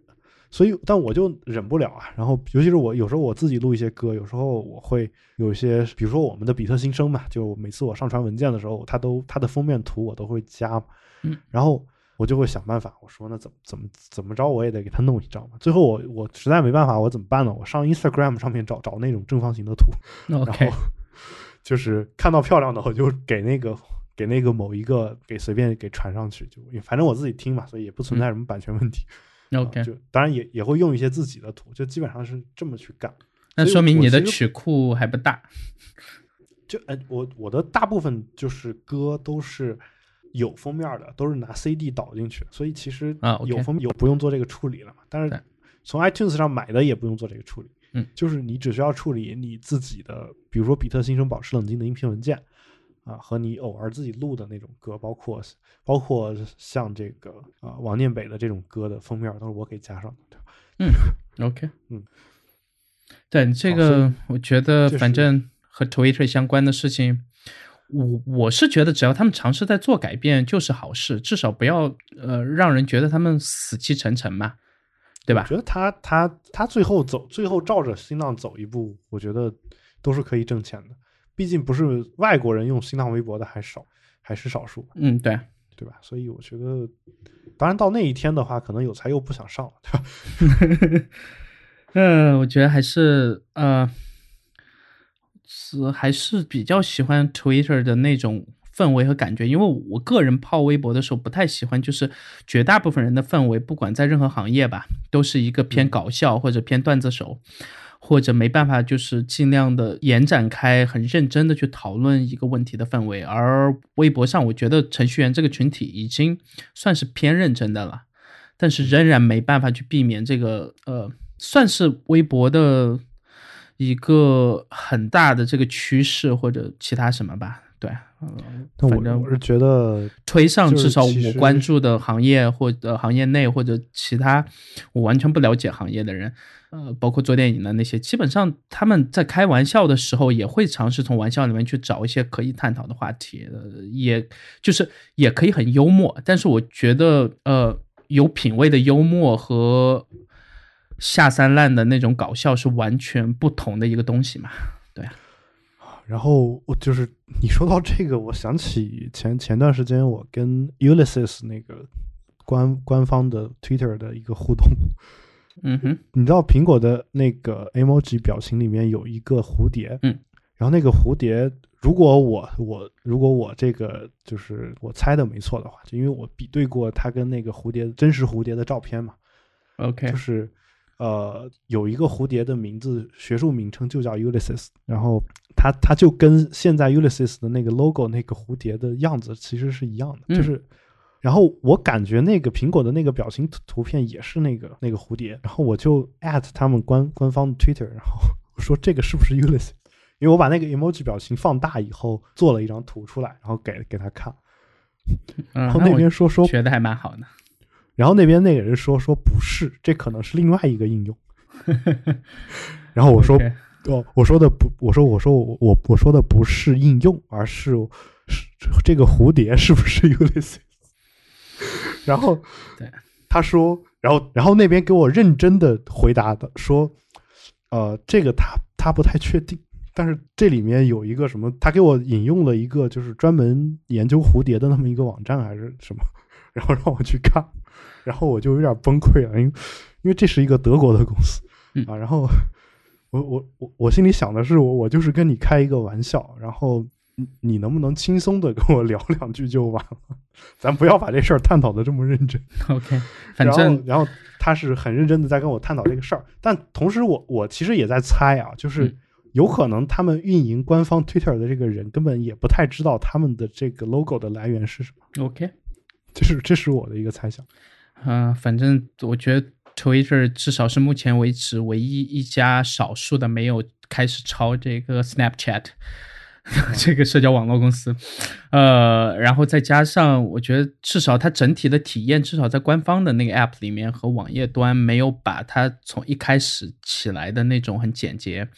Speaker 1: 所以，但我就忍不了啊。然后，尤其是我有时候我自己录一些歌，有时候我会有一些，比如说我们的比特新生嘛，就每次我上传文件的时候，它都它的封面图我都会加，
Speaker 2: 嗯，
Speaker 1: 然后。我就会想办法，我说那怎么怎么怎么着，我也得给他弄一张嘛。最后我我实在没办法，我怎么办呢？我上 Instagram 上面找找那种正方形的图，然后就是看到漂亮的，我就给那个给那个某一个给随便给传上去，就反正我自己听嘛，所以也不存在什么版权问题。
Speaker 2: OK，
Speaker 1: 就当然也也会用一些自己的图，就基本上是这么去干。
Speaker 2: 那说明你的曲库还不大。
Speaker 1: 就哎，我我的大部分就是歌都是。有封面的都是拿 CD 导进去，所以其实啊有封有不用做这个处理了嘛。但是从 iTunes 上买的也不用做这个处理，
Speaker 2: 嗯，
Speaker 1: 就是你只需要处理你自己的，比如说比特新生保持冷静的音频文件啊，和你偶尔自己录的那种歌，包括包括像这个啊王念北的这种歌的封面都是我给加上的？
Speaker 2: 嗯，OK，
Speaker 1: 嗯，
Speaker 2: 对这个我觉得反正和 Twitter 相关的事情。我我是觉得，只要他们尝试在做改变，就是好事。至少不要呃让人觉得他们死气沉沉嘛，对吧？
Speaker 1: 我觉得他他他最后走，最后照着新浪走一步，我觉得都是可以挣钱的。毕竟不是外国人用新浪微博的还少，还是少数。
Speaker 2: 嗯，对，
Speaker 1: 对吧？所以我觉得，当然到那一天的话，可能有才又不想上了，对吧？
Speaker 2: 嗯，我觉得还是呃。是还是比较喜欢 Twitter 的那种氛围和感觉，因为我个人泡微博的时候不太喜欢，就是绝大部分人的氛围，不管在任何行业吧，都是一个偏搞笑或者偏段子手，或者没办法就是尽量的延展开，很认真的去讨论一个问题的氛围。而微博上，我觉得程序员这个群体已经算是偏认真的了，但是仍然没办法去避免这个呃，算是微博的一个很大的这个趋势或者其他什么吧。对，嗯，
Speaker 1: 但
Speaker 2: 反正
Speaker 1: 我我是觉得，
Speaker 2: 推上，至少我关注的行业或者行业内或者其他我完全不了解行业的人，呃，包括做电影的那些，基本上他们在开玩笑的时候也会尝试从玩笑里面去找一些可以探讨的话题，呃，也就是也可以很幽默，但是我觉得呃有品位的幽默和下三滥的那种搞笑是完全不同的一个东西嘛，对啊，
Speaker 1: 然后我就是你说到这个，我想起前前段时间我跟 Ulysses 那个官官方的 Twitter 的一个互动，
Speaker 2: 嗯哼，
Speaker 1: 你知道苹果的那个 emoji 表情里面有一个蝴蝶，
Speaker 2: 嗯，
Speaker 1: 然后那个蝴蝶，如果我我如果我这个就是我猜的没错的话，就因为我比对过它跟那个蝴蝶真实蝴蝶的照片嘛
Speaker 2: ，，OK，
Speaker 1: 就是呃有一个蝴蝶的名字学术名称就叫 Ulysses，然后它它就跟现在 Ulysses 的那个 logo 那个蝴蝶的样子其实是一样的，
Speaker 2: 嗯
Speaker 1: 就是。然后我感觉那个苹果的那个表情图图片也是那个那个蝴蝶，然后我就 at 他们官官方的 Twitter，然后我说这个是不是 Ulysses？因为我把那个 emoji 表情放大以后做了一张图出来，然后给给他看，
Speaker 2: 嗯，
Speaker 1: 然后那边说说
Speaker 2: 学的还蛮好的。
Speaker 1: 然后那边那个人说说不是，这可能是另外一个应用。然后我说哦，我说的不，我说我说我我我说的不是应用，而是是这个蝴蝶是不是 Ulysses？然后
Speaker 2: 对
Speaker 1: 他说，然后然后那边给我认真的回答的说，呃，这个他他不太确定，但是这里面有一个什么，他给我引用了一个就是专门研究蝴蝶的那么一个网站还是什么，然后让我去看，然后我就有点崩溃了，因为因为这是一个德国的公司
Speaker 2: 嗯
Speaker 1: 啊，然后我我我我心里想的是，我我就是跟你开一个玩笑，然后你你能不能轻松的跟我聊两句就完了，咱不要把这事儿探讨的这么认真。
Speaker 2: OK，反
Speaker 1: 然后
Speaker 2: 正
Speaker 1: 然后他是很认真的在跟我探讨这个事儿，但同时我我其实也在猜啊，就是
Speaker 2: 嗯
Speaker 1: 有可能他们运营官方 Twitter 的这个人根本也不太知道他们的这个 logo 的来源是什么
Speaker 2: ，OK，
Speaker 1: 这是这是我的一个猜想。
Speaker 2: 嗯、反正我觉得 Twitter 至少是目前为止唯一一家少数的没有开始抄这个 Snapchat 这个社交网络公司，呃，然后再加上我觉得至少它整体的体验，至少在官方的那个 App 里面和网页端没有把它从一开始起来的那种很简洁。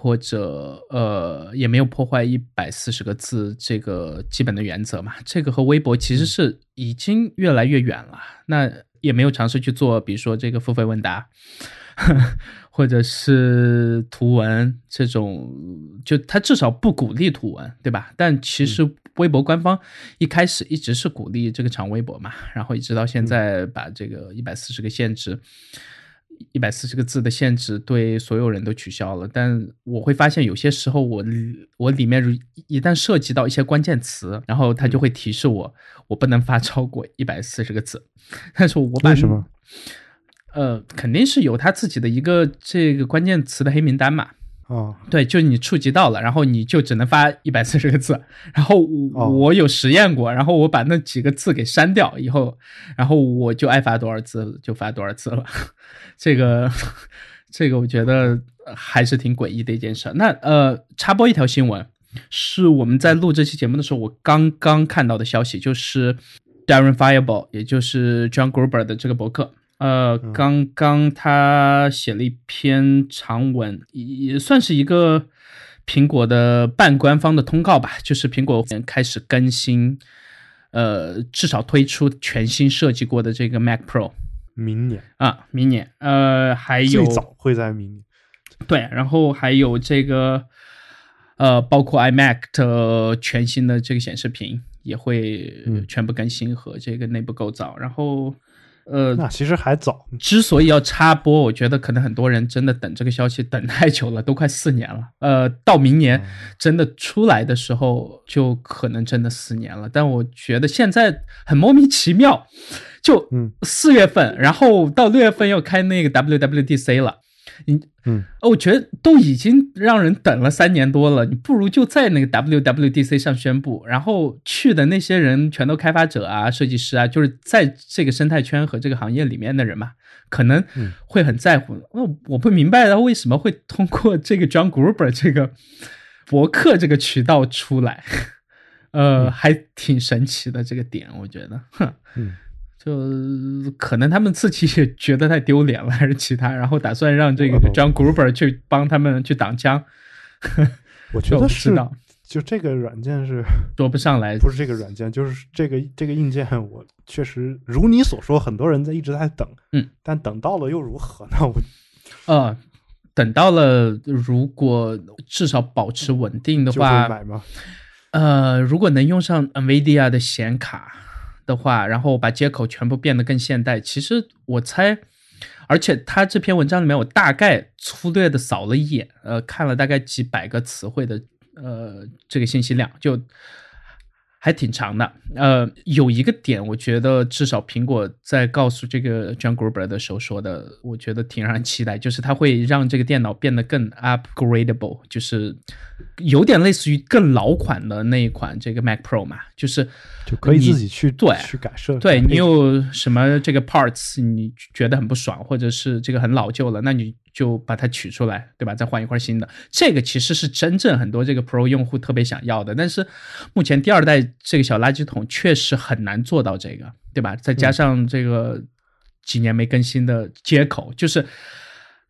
Speaker 2: 或者呃，也没有破坏一百四十个字这个基本的原则嘛。这个和微博其实是已经越来越远了。那也没有尝试去做，比如说这个付费问答，或者是图文这种，就它至少不鼓励图文，对吧？但其实微博官方一开始一直是鼓励这个长微博嘛，然后一直到现在把这个一百四十个限制。一百四十个字的限制对所有人都取消了，但我会发现有些时候我我里面如一旦涉及到一些关键词，然后它就会提示我我不能发超过一百四十个字，但是我把
Speaker 1: 为什么？
Speaker 2: 呃，肯定是有他自己的一个这个关键词的黑名单嘛。
Speaker 1: 啊，
Speaker 2: 对，就是你触及到了，然后你就只能发一百四十个字。然后我,、
Speaker 1: 哦
Speaker 2: 我有实验过，然后我把那几个字给删掉以后，然后我就爱发多少字就发多少字了。这个 这个我觉得还是挺诡异的一件事。那呃，插播一条新闻，是我们在录这期节目的时候，我刚刚看到的消息，就是 Darren Fireball，也就是 John Gruber 的这个博客。呃，刚刚他写了一篇长文，也算是一个苹果的半官方的通告吧，就是苹果开始更新，呃，至少推出全新设计过的这个 Mac Pro
Speaker 1: 明年
Speaker 2: 啊，明年，呃，还有
Speaker 1: 最早会在明年。
Speaker 2: 对，然后还有这个，呃，包括 iMac 的全新的这个显示屏也会
Speaker 1: 嗯
Speaker 2: 全部更新和这个内部构造，然后。呃，
Speaker 1: 那其实还早。
Speaker 2: 之所以要插播，我觉得可能很多人真的等这个消息等太久了，都快四年了。呃，到明年真的出来的时候，就可能真的四年了。但我觉得现在很莫名其妙，就
Speaker 1: 嗯
Speaker 2: 四月份，然后到六月份要开那个 WWDC 了，你
Speaker 1: 嗯，
Speaker 2: 我觉得都已经让人等了三年多了，你不如就在那个 WWDC 上宣布，然后去的那些人全都开发者啊、设计师啊，就是在这个生态圈和这个行业里面的人嘛，可能会很在乎。那、我不明白他为什么会通过这个 John Gruber 这个博客这个渠道出来，呃，还挺神奇的这个点，我觉得，哼。
Speaker 1: 嗯
Speaker 2: 就可能他们自己也 觉得太丢脸了，还是其他，然后打算让这个 John Gruber 去帮他们去挡枪。
Speaker 1: 我觉得是就这个软件是
Speaker 2: 说不上来，
Speaker 1: 不是这个软件，就是这个这个硬件，我确实如你所说，很多人在一直在等，
Speaker 2: 嗯，
Speaker 1: 但等到了又如何呢？我
Speaker 2: 呃，等到了，如果至少保持稳定的
Speaker 1: 就
Speaker 2: 话，
Speaker 1: 买吗？
Speaker 2: 呃，如果能用上 NVIDIA 的显卡的话，然后把接口全部变得更现代，其实我猜，而且他这篇文章里面我大概粗略的扫了一眼，呃，看了大概几百个词汇的呃这个信息量，就还挺长的。呃，有一个点，我觉得至少苹果在告诉这个 John Gruber 的时候说的，我觉得挺让人期待，就是它会让这个电脑变得更 upgradable，就是有点类似于更老款的那一款这个 Mac Pro 嘛，就是
Speaker 1: 就可以自己去
Speaker 2: 对
Speaker 1: 去改设，
Speaker 2: 对你有什么这个 parts 你觉得很不爽，或者是这个很老旧了，那你就把它取出来，对吧？再换一块新的。这个其实是真正很多这个 Pro 用户特别想要的，但是目前第二代这个小垃圾桶确实很难做到这个，对吧？再加上这个几年没更新的接口，就是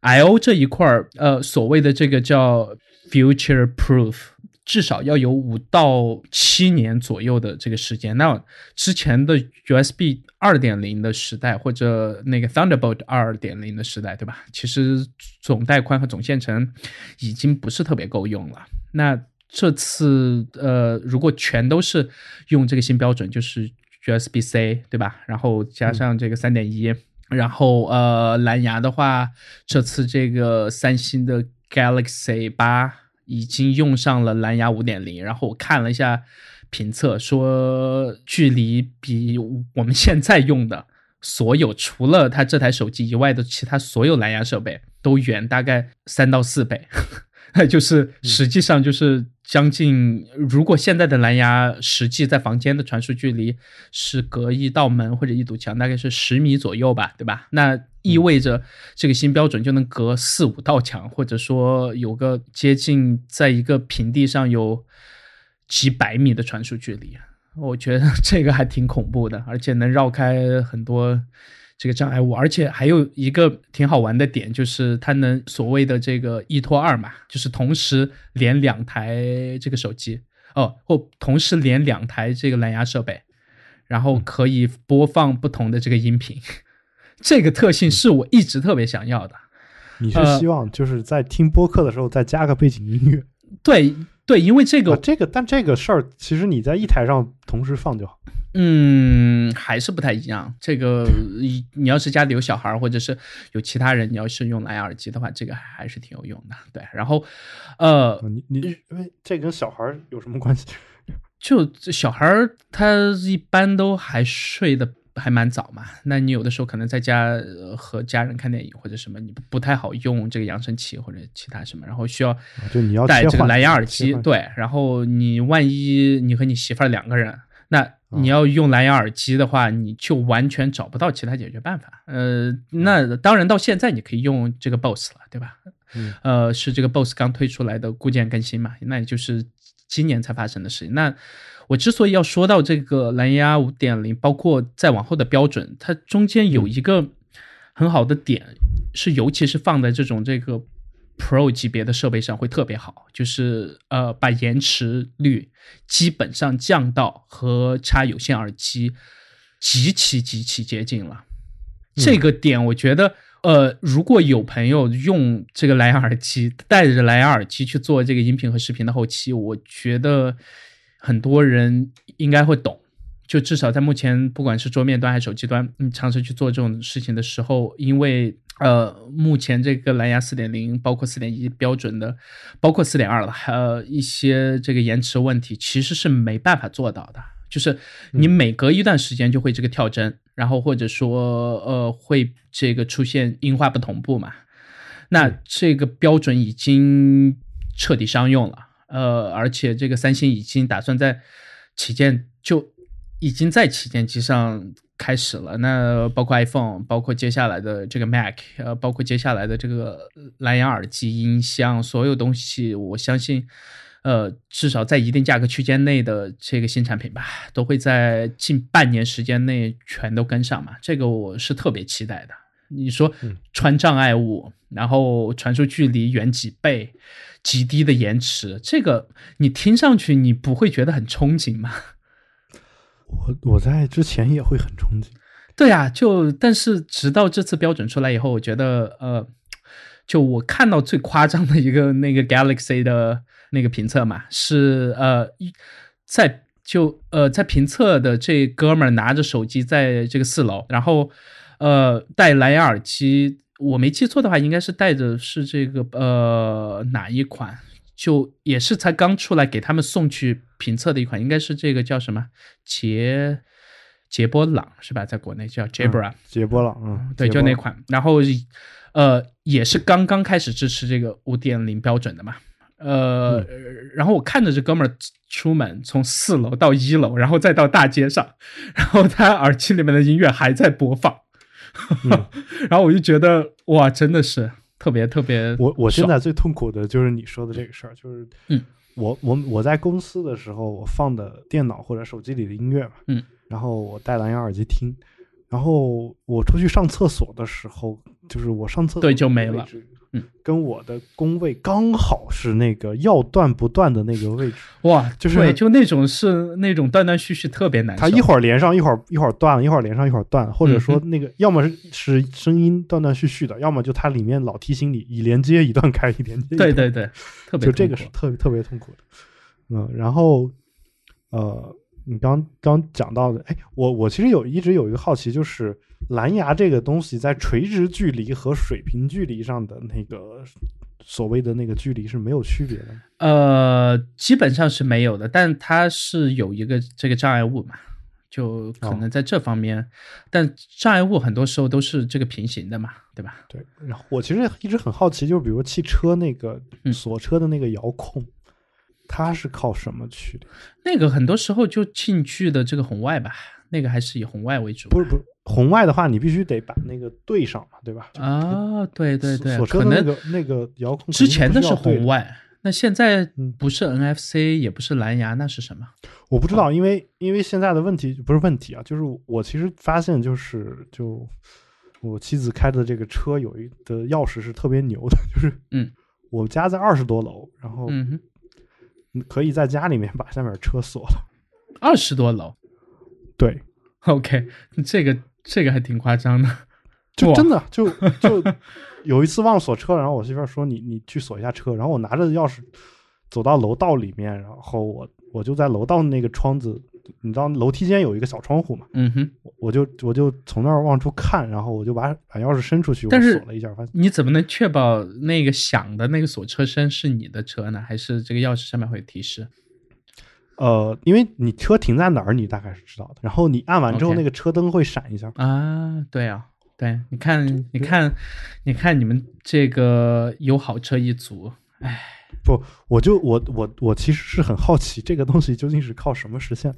Speaker 2: I/O 这一块儿，呃，所谓的这个叫 future proof。至少要有五到七年左右的这个时间。那之前的 USB 二点零的时代，或者那个 Thunderbolt 二点零的时代，对吧？其实总带宽和总线程已经不是特别够用了。那这次呃，如果全都是用这个新标准，就是 USB C，对吧？然后加上这个三点一，然后呃，蓝牙的话，这次这个三星的 Galaxy 八。已经用上了蓝牙五点零，然后我看了一下评测，说距离比我们现在用的所有除了它这台手机以外的其他所有蓝牙设备都远大概三到四倍，就是实际上就是将近，如果现在的蓝牙实际在房间的传输距离是隔一道门或者一堵墙，大概是十米左右吧，对吧？那意味着这个新标准就能隔四五道墙，或者说有个接近在一个平地上有几百米的传输距离，我觉得 这个还挺恐怖的，而且能绕开很多这个障碍物，而且还有一个挺好玩的点，就是它能所谓的这个一拖二嘛，就是同时连两台这个手机哦，或同时连两台这个蓝牙设备，然后可以播放不同的这个音频。这个特性是我一直特别想要的。
Speaker 1: 你是希望就是在听播客的时候再加个背景音乐？
Speaker 2: 对对，因为这个、
Speaker 1: 啊、这个，但这个事儿其实你在一台上同时放就好。
Speaker 2: 嗯，还是不太一样。这个你要是家里有小孩，或者是有其他人，你要是用蓝牙耳机的话，这个还是挺有用的。对，然后呃，
Speaker 1: 你你因为这跟小孩有什么关系？
Speaker 2: 就小孩他一般都还睡得还蛮早嘛，那你有的时候可能在家、呃、和家人看电影或者什么，你不太好用这个扬声器或者其他什么，然后需要
Speaker 1: 就你要
Speaker 2: 戴这个蓝牙耳，机对，然后你万一你和你媳妇儿两个人，那你要用蓝牙耳机的话，你就完全找不到其他解决办法。呃，那当然到现在你可以用这个 BOSS 了，对吧？
Speaker 1: 嗯
Speaker 2: 呃，是这个 BOSS 刚推出来的固件更新嘛，那也就是今年才发生的事情。那我之所以要说到这个蓝牙五点零，包括再往后的标准，它中间有一个很好的点，是尤其是放在这种这个 Pro 级别的设备上会特别好，就是呃把延迟率基本上降到和插有线耳机极其极其接近了。这个点我觉得。呃，如果有朋友用这个蓝牙耳机，带着蓝牙耳机去做这个音频和视频的后期，我觉得很多人应该会懂。就至少在目前，不管是桌面端还是手机端，你尝试去做这种事情的时候，因为呃，目前这个蓝牙四点零，包括四点一标准的，包括四点二了，还有一些这个延迟问题，其实是没办法做到的。就是你每隔一段时间就会这个跳帧，然后或者说呃会这个出现音画不同步嘛。那这个标准已经彻底商用了，呃，而且这个三星已经打算在旗舰就已经在旗舰机上开始了。那包括 iPhone，包括接下来的这个 Mac，呃，包括接下来的这个蓝牙耳机、音箱，所有东西，我相信。呃，至少在一定价格区间内的这个新产品吧，都会在近半年时间内全都跟上嘛。这个我是特别期待的。你说穿障碍物，然后传输距离远几倍，极低的延迟，这个你听上去你不会觉得很憧憬吗？
Speaker 1: 我我在之前也会很憧憬。
Speaker 2: 对啊，就但是直到这次标准出来以后，我觉得呃，就我看到最夸张的一个 那个 Galaxy 的。那个评测嘛，是呃，在就呃在评测的这哥们儿拿着手机在这个四楼，然后呃戴蓝牙耳机，我没记错的话，应该是戴的是这个呃哪一款？就也是才刚出来给他们送去评测的一款，应该是这个叫什么杰杰波朗是吧？在国内叫 Jabra，
Speaker 1: 杰波朗，嗯，
Speaker 2: 对，就那款，然后呃也是刚刚开始支持这个五点零标准的嘛。呃，然后我看着这哥们儿出门，从四楼到一楼，然后再到大街上，然后他耳机里面的音乐还在播放，然后我就觉得哇，真的是特别特别。
Speaker 1: 我我现在最痛苦的就是你说的这个事儿，就是
Speaker 2: 嗯，
Speaker 1: 我我我在公司的时候，我放的电脑或者手机里的音乐嘛，
Speaker 2: 嗯，
Speaker 1: 然后我戴蓝牙耳机听，然后我出去上厕所的时候，就是我上厕所
Speaker 2: 对就没了。
Speaker 1: 嗯，跟我的工位刚好是那个要断不断的那个位置，
Speaker 2: 哇，
Speaker 1: 就是
Speaker 2: 就那种是那种断断续续，特别难受。
Speaker 1: 它一会儿连上，一会儿一会儿断了，一会儿连上，一会儿断，或者说那个要么是声音断断续续的，要么就它里面老提醒你已连接一段开一连接。
Speaker 2: 对对对，特别
Speaker 1: 就这个是特别特别痛苦的。嗯，然后呃，你刚刚讲到的，哎，我我其实有一直有一个好奇，就是。蓝牙这个东西在垂直距离和水平距离上的那个所谓的那个距离是没有区别的。
Speaker 2: 呃，基本上是没有的，但它是有一个这个障碍物嘛，就可能在这方面。但障碍物很多时候都是这个平行的嘛，对吧？
Speaker 1: 对。然后我其实一直很好奇，就是比如汽车那个锁车的那个遥控，它是靠什么去的？
Speaker 2: 那个很多时候就进去的这个红外吧，那个还是以红外为主。
Speaker 1: 不是不是。红外的话，你必须得把那个对上嘛，对吧？
Speaker 2: 啊，对对对，
Speaker 1: 锁车那个那个遥控
Speaker 2: 之前的是红外，那现在不是 NFC，也不是蓝牙，那是什么？
Speaker 1: 我不知道，因为因为现在的问题不是问题啊，就是我其实发现，就是就我妻子开的这个车有一的钥匙是特别牛的，就是
Speaker 2: 嗯，
Speaker 1: 我家在二十多楼，然后
Speaker 2: 嗯，
Speaker 1: 可以在家里面把下面车锁了，
Speaker 2: 二十多楼，
Speaker 1: 对
Speaker 2: ，OK，这个。这个还挺夸张的，
Speaker 1: 就真的就就有一次忘了锁车，然后我媳妇说你你去锁一下车，然后我拿着钥匙走到楼道里面，然后我我就在楼道那个窗子，你知道楼梯间有一个小窗户嘛，
Speaker 2: 嗯哼，
Speaker 1: 我就我就从那儿往出看，然后我就把把钥匙伸出去，
Speaker 2: 我
Speaker 1: 锁了一下，发现
Speaker 2: 你怎么能确保那个响的那个锁车声是你的车呢？还是这个钥匙上面会有提示？
Speaker 1: 呃，因为你车停在哪儿，你大概是知道的。然后你按完之后，那个车灯会闪一下
Speaker 2: 啊。对啊，对，你看，你看，你看，你们这个有好车一族，哎，
Speaker 1: 不，我就我我我其实是很好奇，这个东西究竟是靠什么实现？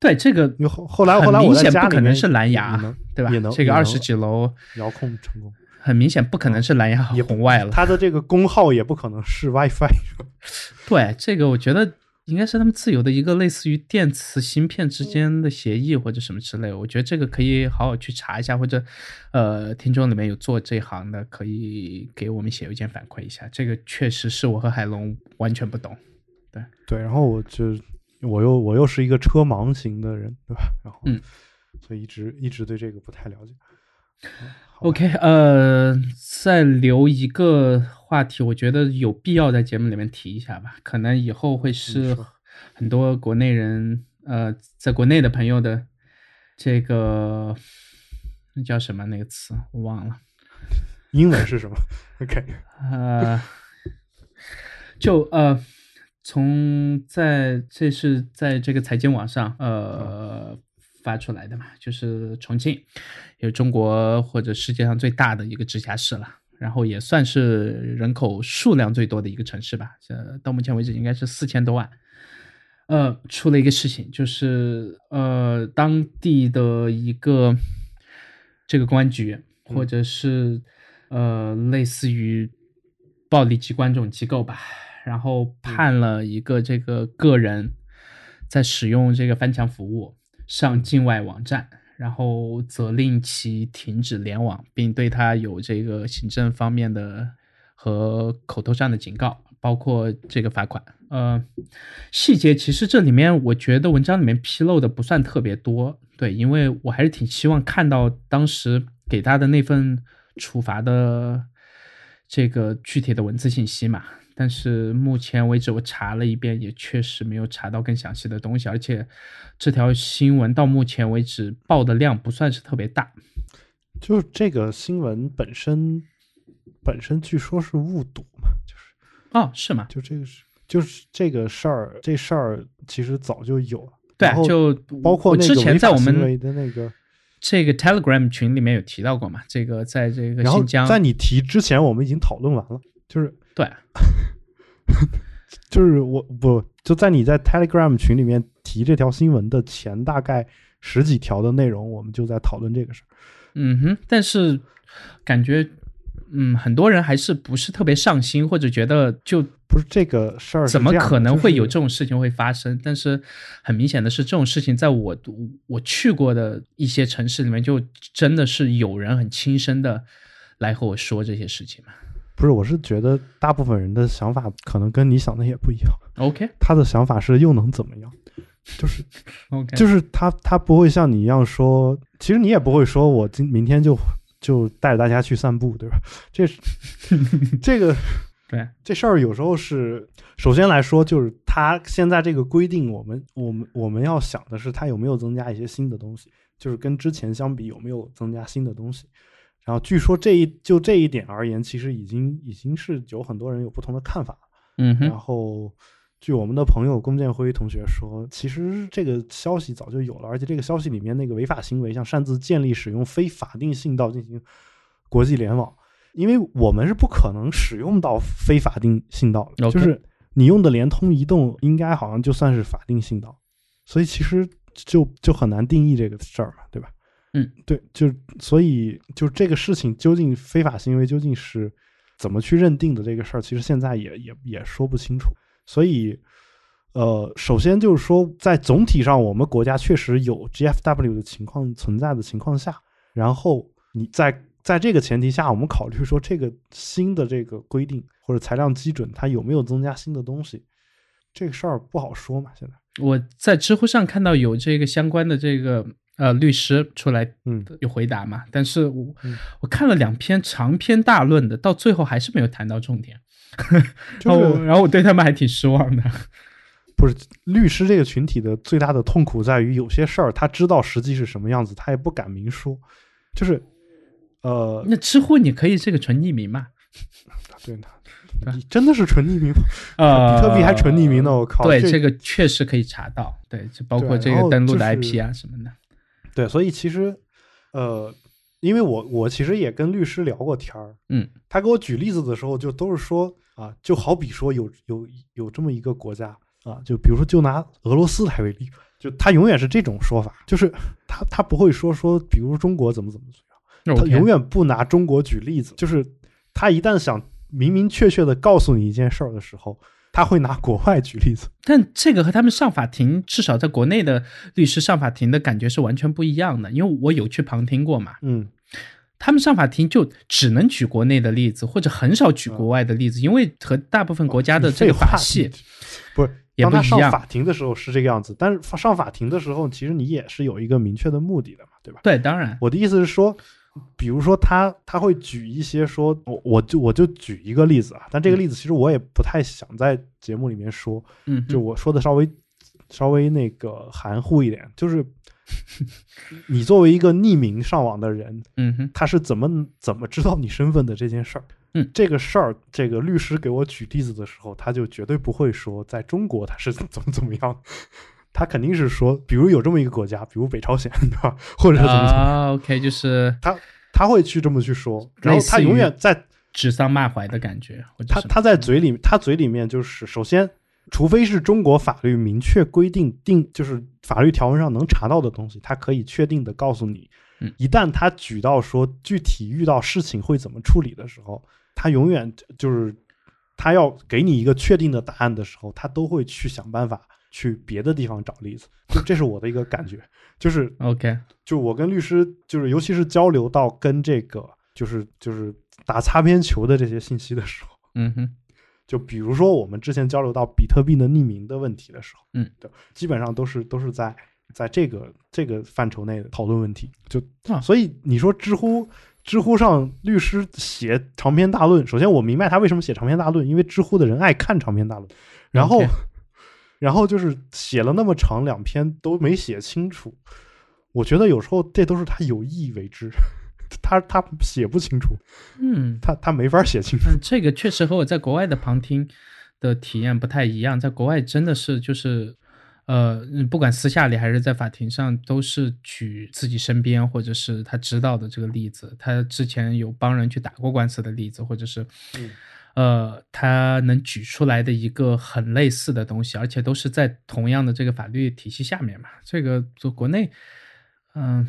Speaker 2: 对，这个
Speaker 1: 后后来后来我在家
Speaker 2: 里不可能是蓝牙，对吧？
Speaker 1: 也能
Speaker 2: 这个二十几楼
Speaker 1: 遥控成功，
Speaker 2: 很明显不可能是蓝牙和红外了。
Speaker 1: 它的这个功耗也不可能是 WiFi。
Speaker 2: 对，这个我觉得。应该是他们自有的一个类似于电磁芯片之间的协议或者什么之类，我觉得这个可以好好去查一下，或者，呃，听众里面有做这行的，可以给我们写邮件反馈一下。这个确实是我和海龙完全不懂。对
Speaker 1: 对，然后我就我又我又是一个车盲型的人，对吧？然后
Speaker 2: 嗯，
Speaker 1: 所以一直一直对这个不太了解。
Speaker 2: OK，呃，再留一个话题，我觉得有必要在节目里面提一下吧。可能以后会是很多国内人，呃，在国内的朋友的这个那叫什么那个词我忘了，
Speaker 1: 英文是什么？OK，
Speaker 2: 呃，就呃，从在这是在这个财经网上，呃。发出来的嘛，就是重庆，有中国或者世界上最大的一个直辖市了。然后也算是人口数量最多的一个城市吧。呃，到目前为止应该是四千多万。呃，出了一个事情，就是呃，当地的一个这个公安局，或者是呃，类似于暴力机关这种机构吧，然后判了一个这个个人在使用这个翻墙服务上境外网站，然后责令其停止联网，并对他有这个行政方面的和口头上的警告，包括这个罚款。呃，细节其实这里面我觉得文章里面披露的不算特别多，对，因为我还是挺希望看到当时给他的那份处罚的这个具体的文字信息嘛。但是目前为止我查了一遍，也确实没有查到更详细的东西，而且这条新闻到目前为止报的量不算是特别大。
Speaker 1: 就这个新闻本身，本身据说是误读嘛，就是
Speaker 2: 哦，是吗？
Speaker 1: 就这个是。就是这个事儿，这事儿其实早就有了。
Speaker 2: 对，就
Speaker 1: 包括
Speaker 2: 之前在我们
Speaker 1: 的那个
Speaker 2: 这个 Telegram 群里面有提到过嘛？这个在这个新疆，
Speaker 1: 在你提之前，我们已经讨论完了。就是
Speaker 2: 对，
Speaker 1: 就是我不就在你在 Telegram 群里面提这条新闻的前大概十几条的内容，我们就在讨论这个事儿。
Speaker 2: 嗯哼，但是感觉。嗯，很多人还是不是特别上心，或者觉得就
Speaker 1: 不是这个事儿，
Speaker 2: 怎么可能会有这种事情会发生？但是很明显的是，这种事情在我我去过的一些城市里面，就真的是有人很亲身的来和我说这些事情嘛。
Speaker 1: 不是，我是觉得大部分人的想法可能跟你想的也不一样。
Speaker 2: OK，
Speaker 1: 他的想法是又能怎么样？就是
Speaker 2: OK，
Speaker 1: 就是他他不会像你一样说，其实你也不会说我今明天就。就带着大家去散步，对吧？这是 这个，
Speaker 2: 对
Speaker 1: 这事儿有时候是，首先来说，就是他现在这个规定，我们我们我们要想的是，他有没有增加一些新的东西，就是跟之前相比有没有增加新的东西。然后据说这一就这一点而言，其实已经已经是有很多人有不同的看法。
Speaker 2: 嗯，
Speaker 1: 然后。据我们的朋友龚建辉同学说，其实这个消息早就有了，而且这个消息里面那个违法行为，像擅自建立、使用非法定信道进行国际联网，因为我们是不可能使用到非法定信道的，就是你用的联通、移动，应该好像就算是法定信道，所以其实就就很难定义这个事儿嘛，对吧？
Speaker 2: 嗯，
Speaker 1: 对，就所以就这个事情究竟非法行为究竟是怎么去认定的这个事儿，其实现在也也也说不清楚。所以，呃，首先就是说，在总体上，我们国家确实有 GFW 的情况存在的情况下，然后你在在这个前提下，我们考虑说这个新的这个规定或者裁量基准，它有没有增加新的东西，这个事儿不好说嘛。现在
Speaker 2: 我在知乎上看到有这个相关的这个呃律师出来，
Speaker 1: 嗯，
Speaker 2: 有回答嘛，但是我我看了两篇长篇大论的，到最后还是没有谈到重点。
Speaker 1: 然
Speaker 2: 后，然后我对他们还挺失望的。
Speaker 1: 不是律师这个群体的最大的痛苦在于，有些事儿他知道实际是什么样子，他也不敢明说。就是，呃，
Speaker 2: 那知乎你可以这个纯匿名嘛？
Speaker 1: 对的，你真的是纯匿名吗？啊，比特币还纯匿名呢！我靠，
Speaker 2: 对，这个确实可以查到。对，就包括这个登录的 IP 啊什么的。
Speaker 1: 对，所以其实，呃。因为我我其实也跟律师聊过天儿，
Speaker 2: 嗯，
Speaker 1: 他给我举例子的时候，就都是说啊，就好比说有有有这么一个国家啊，就比如说就拿俄罗斯来为例，就他永远是这种说法，就是他他不会说说，比如中国怎么怎么怎么样，他永远不拿中国举例子，就是他一旦想明明确确的告诉你一件事儿的时候。他会拿国外举例子，
Speaker 2: 但这个和他们上法庭，至少在国内的律师上法庭的感觉是完全不一样的。因为我有去旁听过嘛，
Speaker 1: 嗯，
Speaker 2: 他们上法庭就只能举国内的例子，或者很少举国外的例子，因为和大部分国家的这个法系
Speaker 1: 不是。
Speaker 2: 当
Speaker 1: 他上法庭的时候是这个样子，但是上法庭的时候，其实你也是有一个明确的目的的嘛，对吧？
Speaker 2: 对，当然，
Speaker 1: 我的意思是说。比如说他他会举一些说，我我就我就举一个例子啊，但这个例子其实我也不太想在节目里面说，
Speaker 2: 嗯，
Speaker 1: 就我说的稍微稍微那个含糊一点，就是 你作为一个匿名上网的人，
Speaker 2: 嗯哼，
Speaker 1: 他是怎么怎么知道你身份的这件事儿，
Speaker 2: 嗯，
Speaker 1: 这个事儿，这个律师给我举例子的时候，他就绝对不会说在中国他是怎么怎么样。他肯定是说，比如有这么一个国家，比如北朝鲜，对吧？或者怎么怎么
Speaker 2: ？OK，就是
Speaker 1: 他他会去这么去说，然后他永远在
Speaker 2: 指桑骂槐的感觉。
Speaker 1: 他他在嘴里，他嘴里面就是首先，除非是中国法律明确规定定，就是法律条文上能查到的东西，他可以确定的告诉你。一旦他举到说具体遇到事情会怎么处理的时候，他永远就是他要给你一个确定的答案的时候，他都会去想办法去别的地方找例子。就这是我的一个感觉，就是
Speaker 2: OK，
Speaker 1: 就我跟律师就是尤其是交流到跟这个就是就是打擦边球的这些信息的时候，
Speaker 2: 嗯哼，
Speaker 1: 就比如说我们之前交流到比特币的匿名的问题的时候，
Speaker 2: 嗯，
Speaker 1: 对，基本上都是都是在。在这个这个范畴内讨论问题，就
Speaker 2: 啊，
Speaker 1: 所以你说知乎知乎上律师写长篇大论，首先我明白他为什么写长篇大论，因为知乎的人爱看长篇大论，然后然后就是写了那么长两篇都没写清楚，我觉得有时候这都是他有意为之，他他写不清楚，
Speaker 2: 嗯，
Speaker 1: 他他没法写清楚，
Speaker 2: 这个确实和我在国外的旁听的体验不太一样，在国外真的是就是。呃，不管私下里还是在法庭上，都是举自己身边或者是他知道的这个例子，他之前有帮人去打过官司的例子，或者是，呃，他能举出来的一个很类似的东西，而且都是在同样的这个法律体系下面嘛。这个做国内，嗯，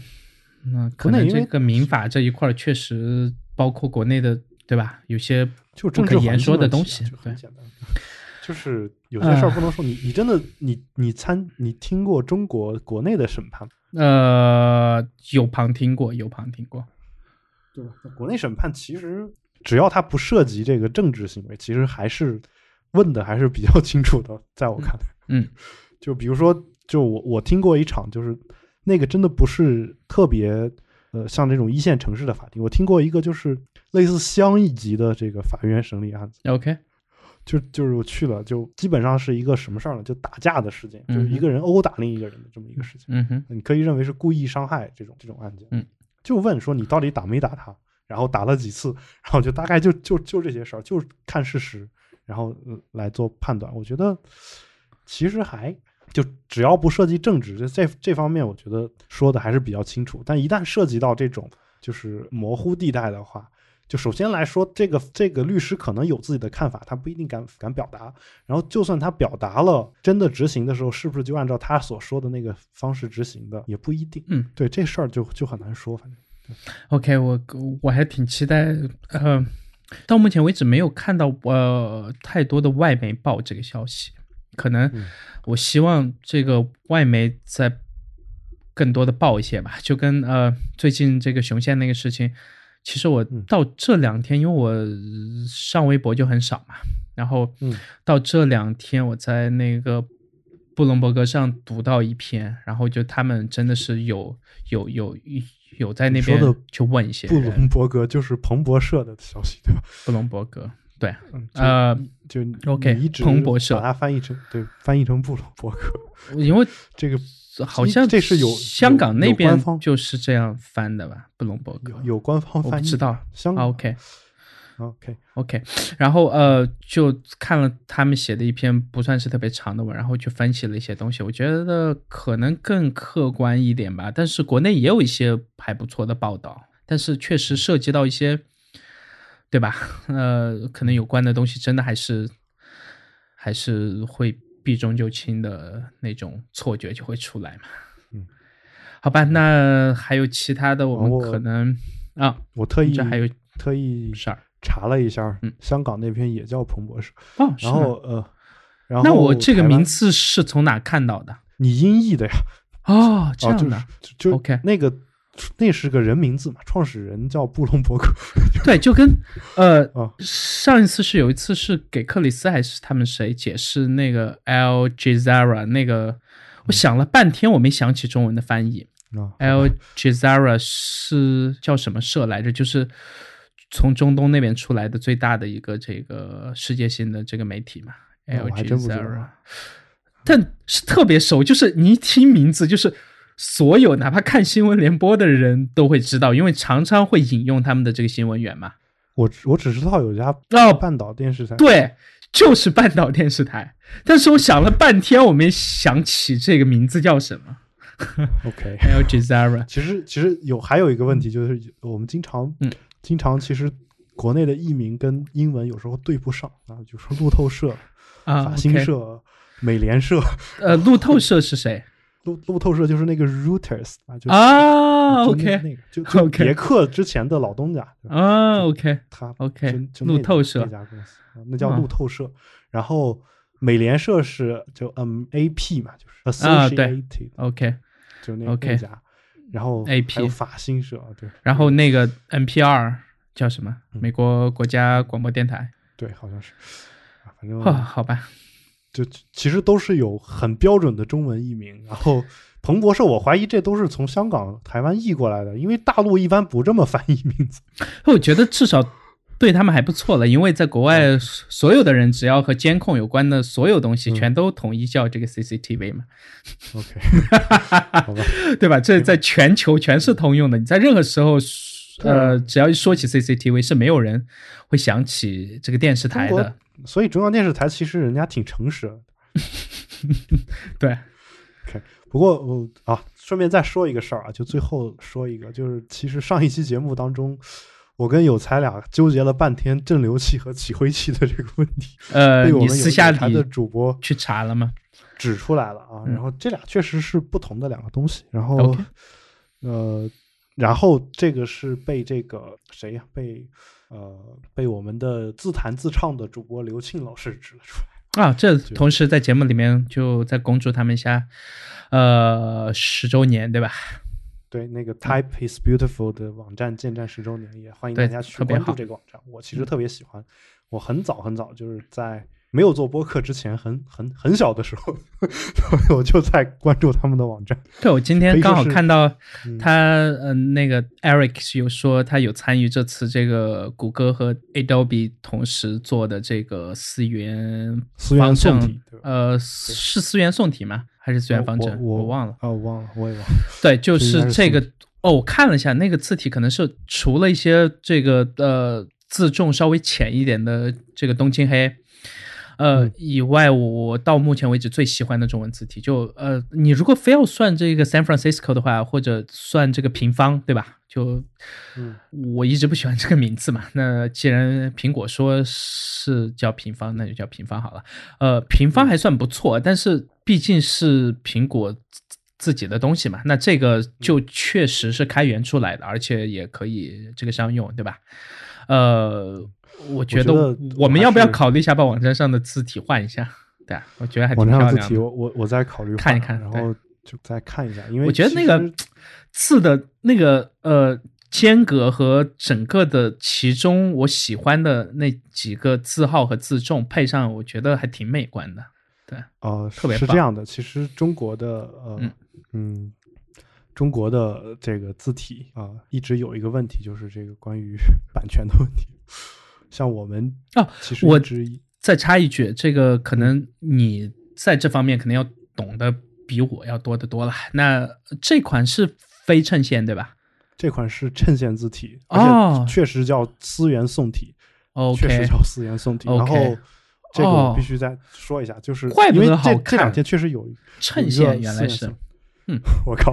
Speaker 2: 那可能这个民法这一块确实包括国内的，对吧？有些
Speaker 1: 就
Speaker 2: 不可言说的东西，很简单。
Speaker 1: 就是有些事儿不能说，你你真的你你参你听过中国国内的审判？
Speaker 2: 呃，有旁听过，有旁听过。
Speaker 1: 对吧，国内审判其实只要它不涉及这个政治行为，其实还是问的还是比较清楚的。在我看来，
Speaker 2: 嗯，
Speaker 1: 就比如说，就我我听过一场，就是那个真的不是特别呃像这种一线城市的法庭，我听过一个就是类似乡一级的这个法院审理案子。
Speaker 2: OK。
Speaker 1: 就就是我去了，就基本上是一个什么事儿呢？就打架的事件，就是一个人殴打另一个人的这么一个事情。
Speaker 2: 嗯哼，你
Speaker 1: 可以认为是故意伤害这种这种案件。
Speaker 2: 嗯，
Speaker 1: 就问说你到底打没打他，然后打了几次，然后就大概就就就这些事儿，就是看事实，然后来做判断。我觉得其实还就只要不涉及政治，这这这方面，我觉得说的还是比较清楚。但一旦涉及到这种就是模糊地带的话，就首先来说，这个这个律师可能有自己的看法，他不一定敢敢表达。然后，就算他表达了，真的执行的时候，是不是就按照他所说的那个方式执行的，也不一定。
Speaker 2: 嗯，
Speaker 1: 对，这事儿就就很难说。反正
Speaker 2: ，OK，我我还挺期待。呃，到目前为止没有看到呃太多的外媒报这个消息，可能我希望这个外媒再更多的报一些吧。就跟呃最近这个雄县那个事情。其实我到这两天，因为我上微博就很少嘛，然后到这两天我在那个布隆伯格上读到一篇，然后就他们真的是有有有有在那边去问一些。
Speaker 1: 布隆伯格就是彭博社的消息对吧？
Speaker 2: 布隆伯格对，呃，
Speaker 1: 就
Speaker 2: OK，彭博社
Speaker 1: 把它翻译成对，翻译成布隆伯格，
Speaker 2: 因为
Speaker 1: 这个。
Speaker 2: 好像
Speaker 1: 这是有
Speaker 2: 香港那边就是这样翻的吧？布隆伯格
Speaker 1: 有官方翻译，
Speaker 2: 知道。
Speaker 1: 香
Speaker 2: OK，OK，OK。然后呃，就看了他们写的一篇不算是特别长的文，然后去分析了一些东西。我觉得可能更客观一点吧。但是国内也有一些还不错的报道，但是确实涉及到一些，对吧？呃，可能有关的东西真的还是还是会。避重就轻的那种错觉就会出来嘛，
Speaker 1: 嗯，
Speaker 2: 好吧，那还有其他的，我们可能啊，
Speaker 1: 我特意
Speaker 2: 这还有
Speaker 1: 特意
Speaker 2: 事儿
Speaker 1: 查了一下，
Speaker 2: 嗯，
Speaker 1: 香港那篇也叫彭博士
Speaker 2: 哦，
Speaker 1: 然后呃，然后
Speaker 2: 那我这个名字是从哪看到的？
Speaker 1: 你音译的呀？
Speaker 2: 哦，这样的，
Speaker 1: 就
Speaker 2: OK，
Speaker 1: 那个。那是个人名字嘛？创始人叫布隆伯格。
Speaker 2: 对，就跟呃，上一次是有一次是给克里斯还是他们谁解释那个 Al Jazeera 那个，我想了半天，我没想起中文的翻译。Al Jazeera 是叫什么社来着？就是从中东那边出来的最大的一个这个世界性的这个媒体嘛。Al Jazeera，但是特别熟，就是你一听名字就是。所有哪怕看新闻联播的人都会知道，因为常常会引用他们的这个新闻源嘛。
Speaker 1: 我我只知道有家哦半岛电视台，
Speaker 2: 对，就是半岛电视台。但是我想了半天，我没想起这个名字叫什么。
Speaker 1: OK，Al
Speaker 2: Jazeera。
Speaker 1: 其实其实有还有一个问题，就是我们经常
Speaker 2: 嗯，
Speaker 1: 经常其实国内的译名跟英文有时候对不上啊，就说路透社、
Speaker 2: 啊
Speaker 1: 法新社、美联社。
Speaker 2: 呃，路透社是谁？
Speaker 1: 路路透社就是那个 Reuters 啊，就
Speaker 2: 啊？OK。
Speaker 1: 那个就别克之前的老东家，
Speaker 2: 啊，OK。
Speaker 1: 他
Speaker 2: OK，路透社。
Speaker 1: 那家公司，啊那叫
Speaker 2: 啊。
Speaker 1: 路透社。然后美联社是就 MAP 嘛，就是
Speaker 2: 啊对。
Speaker 1: Associated，、
Speaker 2: OK，
Speaker 1: 就那那家。然后
Speaker 2: AP
Speaker 1: 法新社，对，
Speaker 2: 然后那个 NPR 叫什么？
Speaker 1: 嗯
Speaker 2: 美国国家广播电台。
Speaker 1: 对，好像是，啊反正
Speaker 2: 哦，好吧，
Speaker 1: 就其实都是有很标准的中文译名。然后彭博社，我怀疑这都是从香港、台湾译过来的，因为大陆一般不这么翻译名字。
Speaker 2: 我觉得至少对他们还不错了，因为在国外，所有的人只要和监控有关的所有东西，
Speaker 1: 嗯
Speaker 2: 全都统一叫这个 CCTV 嘛
Speaker 1: ，OK，好吧，
Speaker 2: 对吧？这在全球全是通用的，你在任何时候。呃，只要一说起 CCTV，是没有人会想起这个电视台的。
Speaker 1: 所以中央电视台其实人家挺诚实的。
Speaker 2: 对，
Speaker 1: 不过我、啊，顺便再说一个事儿啊，就最后说一个，就是其实上一期节目当中，我跟有才俩纠结了半天正流器和起灰器的这个问题，
Speaker 2: 呃，
Speaker 1: 被我
Speaker 2: 你
Speaker 1: 们
Speaker 2: 私下
Speaker 1: 里的主播
Speaker 2: 去查了吗？
Speaker 1: 指出来了啊。
Speaker 2: 嗯
Speaker 1: 然后这俩确实是不同的两个东西。然后呃，然后这个是被这个谁呀、被呃被我们的自弹自唱的主播刘庆老师指了出来。
Speaker 2: 啊，这同时在节目里面就再恭祝他们一下，呃，十周年，对吧？
Speaker 1: 对，那个 Type is Beautiful 的网站建站十周年，也欢迎大家去关注这个网站。我其实特别喜欢，我很早很早就是在没有做播客之前，很很很小的时候，我就在关注他们的网站。
Speaker 2: 对，我今天刚好看到
Speaker 1: 嗯
Speaker 2: 他，嗯，那个 Eric 有说他有参与这次这个谷歌和 Adobe 同时做的这个思源
Speaker 1: 思源
Speaker 2: 方正
Speaker 1: 宋体？
Speaker 2: 呃，是思源宋体吗？还是思源方阵？
Speaker 1: 我我
Speaker 2: 忘了。
Speaker 1: 啊，我忘了，我也忘了。
Speaker 2: 对，就
Speaker 1: 是
Speaker 2: 这个哦，我看了一下，那个字体可能是除了一些这个呃字重稍微浅一点的这个东青黑。呃，
Speaker 1: 嗯
Speaker 2: 以外，我到目前为止最喜欢的中文字体，就呃，你如果非要算这个 San Francisco 的话，或者算这个平方，对吧？就
Speaker 1: 嗯，
Speaker 2: 我一直不喜欢这个名字嘛。那既然苹果说是叫平方，那就叫平方好了。呃，平方还算不错，但是毕竟是苹果自自己的东西嘛，那这个就确实是开源出来的，而且也可以这个商用，对吧？呃，我觉得我们要不要考虑一下把网站上的字体换一下？对啊，我觉得还挺
Speaker 1: 网
Speaker 2: 漂
Speaker 1: 站上字体，
Speaker 2: 亮。
Speaker 1: 我我我再考虑
Speaker 2: 看一看然
Speaker 1: 后就再看一下，因为
Speaker 2: 我觉得那个 字的那个呃间隔和整个的其中我喜欢的那几个字号和字重配上，我觉得还挺美观的。对，
Speaker 1: 呃，
Speaker 2: 特别
Speaker 1: 是这样的，其实中国的呃
Speaker 2: 嗯
Speaker 1: 嗯中国的这个字体啊、一直有一个问题，就是这个关于版权的问题。像我们
Speaker 2: 啊
Speaker 1: 其实
Speaker 2: 我再插一句，这个可能你在这方面可能要懂得比我要多得多了。那这款是非衬线对吧？
Speaker 1: 这款是衬线字体，而
Speaker 2: 哦
Speaker 1: 且确实叫思源宋体，确实叫思源宋体。然后这个
Speaker 2: 哦。
Speaker 1: 我必须再说一下，就是
Speaker 2: 怪不
Speaker 1: 因为这这两天确实有
Speaker 2: 衬线原来是。嗯，
Speaker 1: 我靠，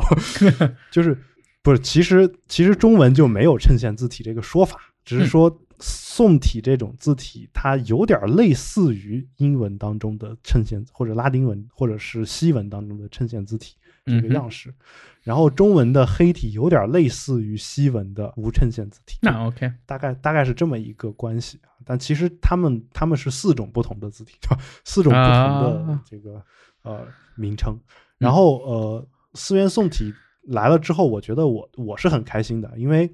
Speaker 1: 就是不是？其实其实中文就没有衬线字体这个说法，只是
Speaker 2: 嗯。
Speaker 1: 说宋体这种字体，它有点类似于英文当中的衬线，或者拉丁文或者是西文当中的衬线字体这个样式。然后中文的黑体有点类似于西文的无衬线字体，
Speaker 2: 那 OK，
Speaker 1: 大概大概是这么一个关系啊。但其实他们他们是四种不同的字体，四种不同的
Speaker 2: 啊
Speaker 1: 这个、呃名称。然后呃，思源宋体来了之后，我觉得我我是很开心的，因为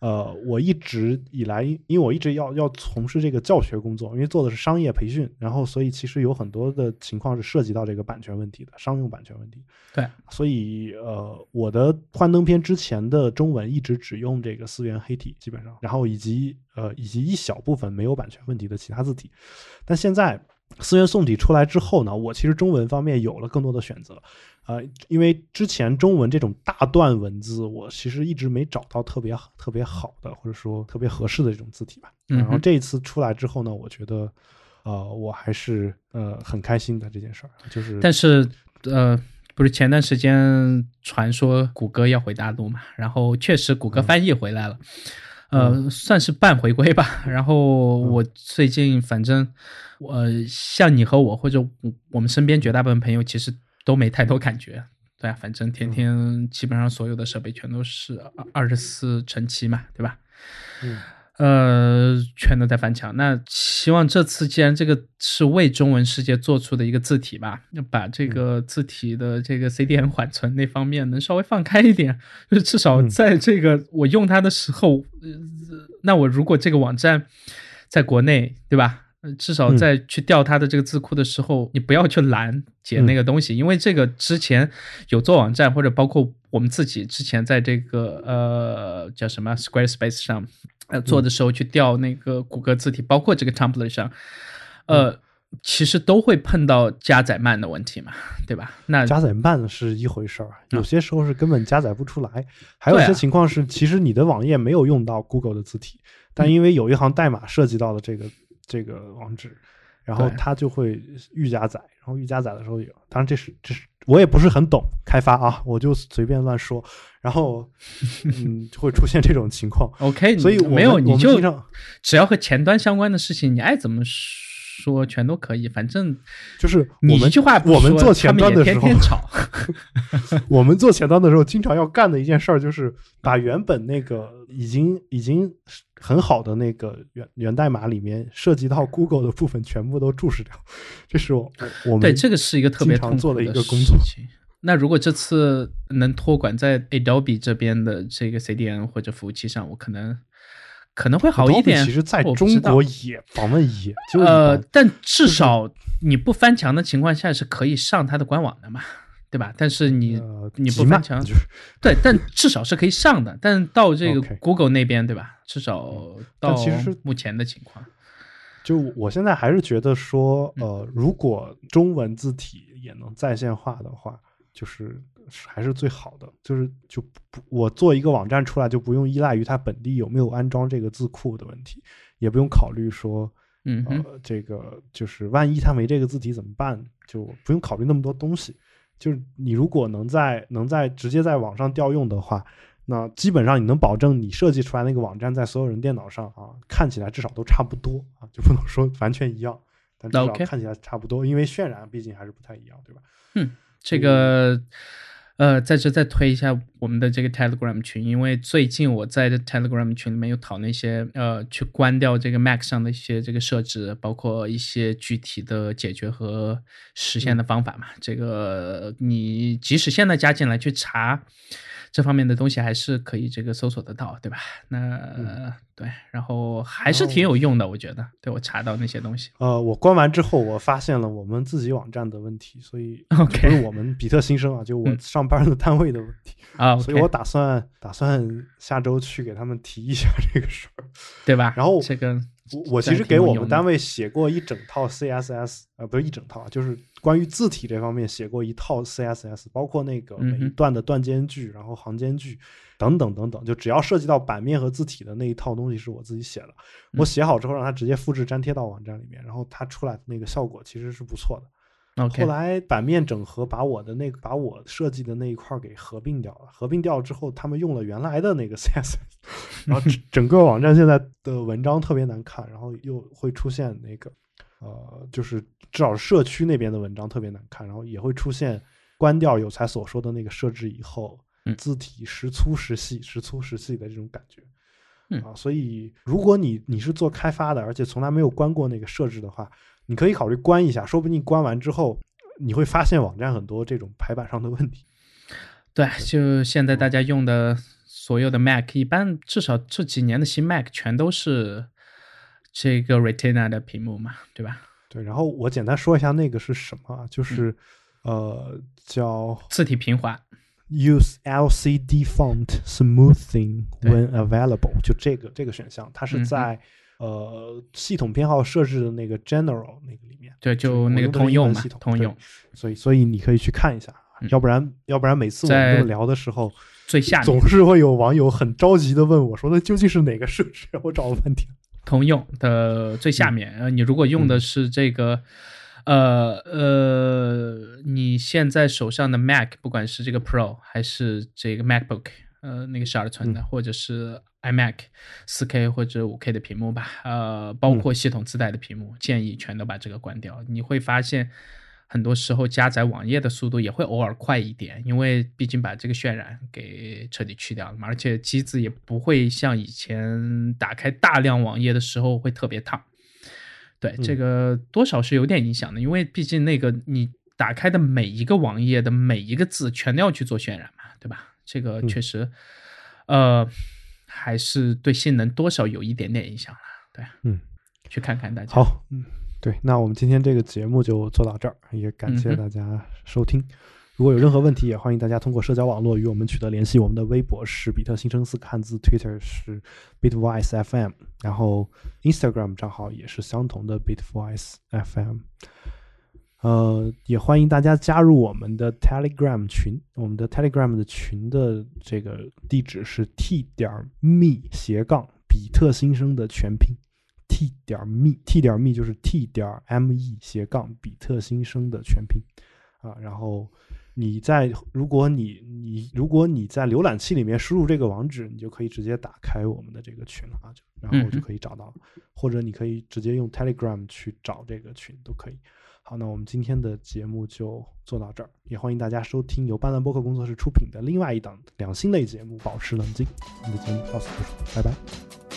Speaker 1: 呃，我一直以来，因因为我一直要要从事这个教学工作，因为做的是商业培训，然后所以其实有很多的情况是涉及到这个版权问题的，商用版权问题。
Speaker 2: 对，
Speaker 1: 所以呃，我的幻灯片之前的中文一直只用这个思源黑体，基本上，然后以及呃以及一小部分没有版权问题的其他字体，但现在思源宋体出来之后呢，我其实中文方面有了更多的选择，呃，因为之前中文这种大段文字，我其实一直没找到特别特别好的或者说特别合适的这种字体吧，然后这一次出来之后呢，我觉得。呃，我还是呃很开心的这件事儿，就是
Speaker 2: 但是呃，不是前段时间传说谷歌要回大陆嘛，然后确实谷歌翻译回来了。呃，算是半回归吧。然后我最近反正，我像你和我或者我们身边绝大部分朋友，其实都没太多感觉。对啊，反正天天基本上所有的设备全都是二二十四乘七嘛，对吧？
Speaker 1: 嗯。
Speaker 2: 呃，全都在翻墙。那希望这次既然这个是为中文世界做出的一个字体吧，把这个字体的这个 CDN 缓存那方面能稍微放开一点，就是至少在这个我用它的时候，那我如果这个网站在国内，对吧？至少在去调它的这个字库的时候，你不要去拦截那个东西，因为这个之前有做网站或者包括我们自己之前在这个呃叫什么 Squarespace 上。呃，做的时候去调那个谷歌字体，包括这个 template 上，呃，其实都会碰到加载慢的问题嘛，对吧？那
Speaker 1: 加载慢是一回事儿，有些时候是根本加载不出来，还有一些情况是，其实你的网页没有用到 Google 的字体，但因为有一行代码涉及到了这个这个网址，然后它就会预加载，然后预加载的时候有，当然这是这是我也不是很懂开发啊，我就随便乱说。然后，嗯，就会出现这种情况。
Speaker 2: OK，
Speaker 1: 所以
Speaker 2: 没有你就只要和前端相关的事情，你爱怎么说全都可以。反正
Speaker 1: 就是
Speaker 2: 你一句话，
Speaker 1: 我们做前端的时候，
Speaker 2: 天天吵。
Speaker 1: 我们做前端的时候，经常要干的一件事儿，就是把原本那个已经已经很好的那个源源代码里面涉及到 Google 的部分，全部都注释掉。这是我我们
Speaker 2: 对这个是一个特别
Speaker 1: 常做
Speaker 2: 的
Speaker 1: 一个工作。
Speaker 2: 那如果这次能托管在 Adobe 这边的这个 CDN 或者服务器上，我可能可能会好一点。
Speaker 1: 其实在中国也访问也就
Speaker 2: 呃，但至少你不翻墙的情况下是可以上它的官网的嘛，对吧？但是你你不翻墙，对，但至少是可以上的。但到这个 Google 那边，对吧？至少到
Speaker 1: 其实
Speaker 2: 目前的情况，
Speaker 1: 就我现在还是觉得说，呃，如果中文字体也能在线化的话。就是还是最好的，就是就不我做一个网站出来就不用依赖于它本地有没有安装这个字库的问题，也不用考虑说，
Speaker 2: 嗯
Speaker 1: 呃，这个就是万一它没这个字体怎么办，就不用考虑那么多东西。就是你如果能在能在直接在网上调用的话，那基本上你能保证你设计出来那个网站在所有人电脑上啊看起来至少都差不多啊，就不能说完全一样，但至少看起来差不多，因为渲染毕竟还是不太一样，对吧？
Speaker 2: 嗯。这个，呃，在这再推一下我们的这个 Telegram 群，因为最近我在 Telegram 群里面有讨论一些，呃，去关掉这个 Mac 上的一些这个设置，包括一些具体的解决和实现的方法嘛。这个你即使现在加进来去查。这方面的东西还是可以这个搜索得到，对吧？那对，然后还是挺有用的，我觉得。对我查到那些东西。
Speaker 1: 呃，我关完之后，我发现了我们自己网站的问题，所以 不是我们比特新生啊，就我上班的单位的问题
Speaker 2: 啊。
Speaker 1: 所以我打算打算下周去给他们提一下这个事儿，
Speaker 2: 对吧？
Speaker 1: 然后
Speaker 2: 这个。
Speaker 1: 我我其实给我们单位写过一整套 CSS，呃，不是一整套，就是关于字体这方面写过一套 CSS，包括那个每一段的段间距，然后行间距等等等等，就只要涉及到版面和字体的那一套东西是我自己写的。我写好之后让它直接复制粘贴到网站里面，然后它出来的那个效果其实是不错的。后来版面整合，把我的那个把我设计的那一块给合并掉了。合并掉之后，他们用了原来的那个 CSS，然后 整个网站现在的文章特别难看，然后又会出现那个呃，就是至少社区那边的文章特别难看，然后也会出现关掉有才所说的那个设置以后，字体时粗时细、时粗时细的这种感觉。啊，所以如果你你是做开发的，而且从来没有关过那个设置的话。你可以考虑关一下，说不定关完之后，你会发现网站很多这种排版上的问题。
Speaker 2: 对，就现在大家用的所有的 Mac，一般至少这几年的新 Mac 全都是这个 Retina 的屏幕嘛，对吧？
Speaker 1: 对，然后我简单说一下那个是什么，就是呃，叫
Speaker 2: 字体平滑
Speaker 1: ，Use LCD Font Smoothing when available，就这个这个选项，它是在。呃，系统偏好设置的那个 General 那个里面，
Speaker 2: 对，就那个通用嘛，通用。
Speaker 1: 所以，所以你可以去看一下，要不然，要不然每次我们这么聊的时候，
Speaker 2: 最下
Speaker 1: 总是会有网友很着急的问我说：“那究竟是哪个设置？”我找了半天，
Speaker 2: 通用的最下面。呃，你如果用的是这个，呃呃，你现在手上的 Mac，不管是这个 Pro 还是这个 MacBook。呃，那个十二寸的，或者是 iMac 四 K 或者五 K 的屏幕吧，呃，包括系统自带的屏幕，建议全都把这个关掉。你会发现，很多时候加载网页的速度也会偶尔快一点，因为毕竟把这个渲染给彻底去掉了嘛，而且机子也不会像以前打开大量网页的时候会特别烫。对，这个多少是有点影响的，因为毕竟那个你。打开的每一个网页的每一个字，全都要去做渲染嘛，对吧？这个确实，呃，还是对性能多少有一点点影响了。对，
Speaker 1: 嗯，
Speaker 2: 去看看大家。
Speaker 1: 好，嗯，对，那我们今天这个节目就做到这儿，也感谢大家收听。如果有任何问题，也欢迎大家通过社交网络与我们取得联系。我们的微博是比特新生四个汉字，Twitter 是 Bitwise FM，然后 Instagram 账号也是相同的 Bitwise FM。呃，也欢迎大家加入我们的 Telegram 群。我们的 Telegram 的群的这个地址是 t 点 me 斜杠比特新生的全拼。t 点 me t 点 me 就是 t 点 me 斜杠比特新生的全拼啊。然后你在如果你你如果你在浏览器里面输入这个网址，你就可以直接打开我们的这个群了啊，就然后就可以找到。或者你可以直接用 Telegram 去找这个群都可以。好，那我们今天的节目就做到这儿，也欢迎大家收听由斑斓播客工作室出品的另外一档两性类节目《保持冷静》。我们的节目到此结束，拜拜。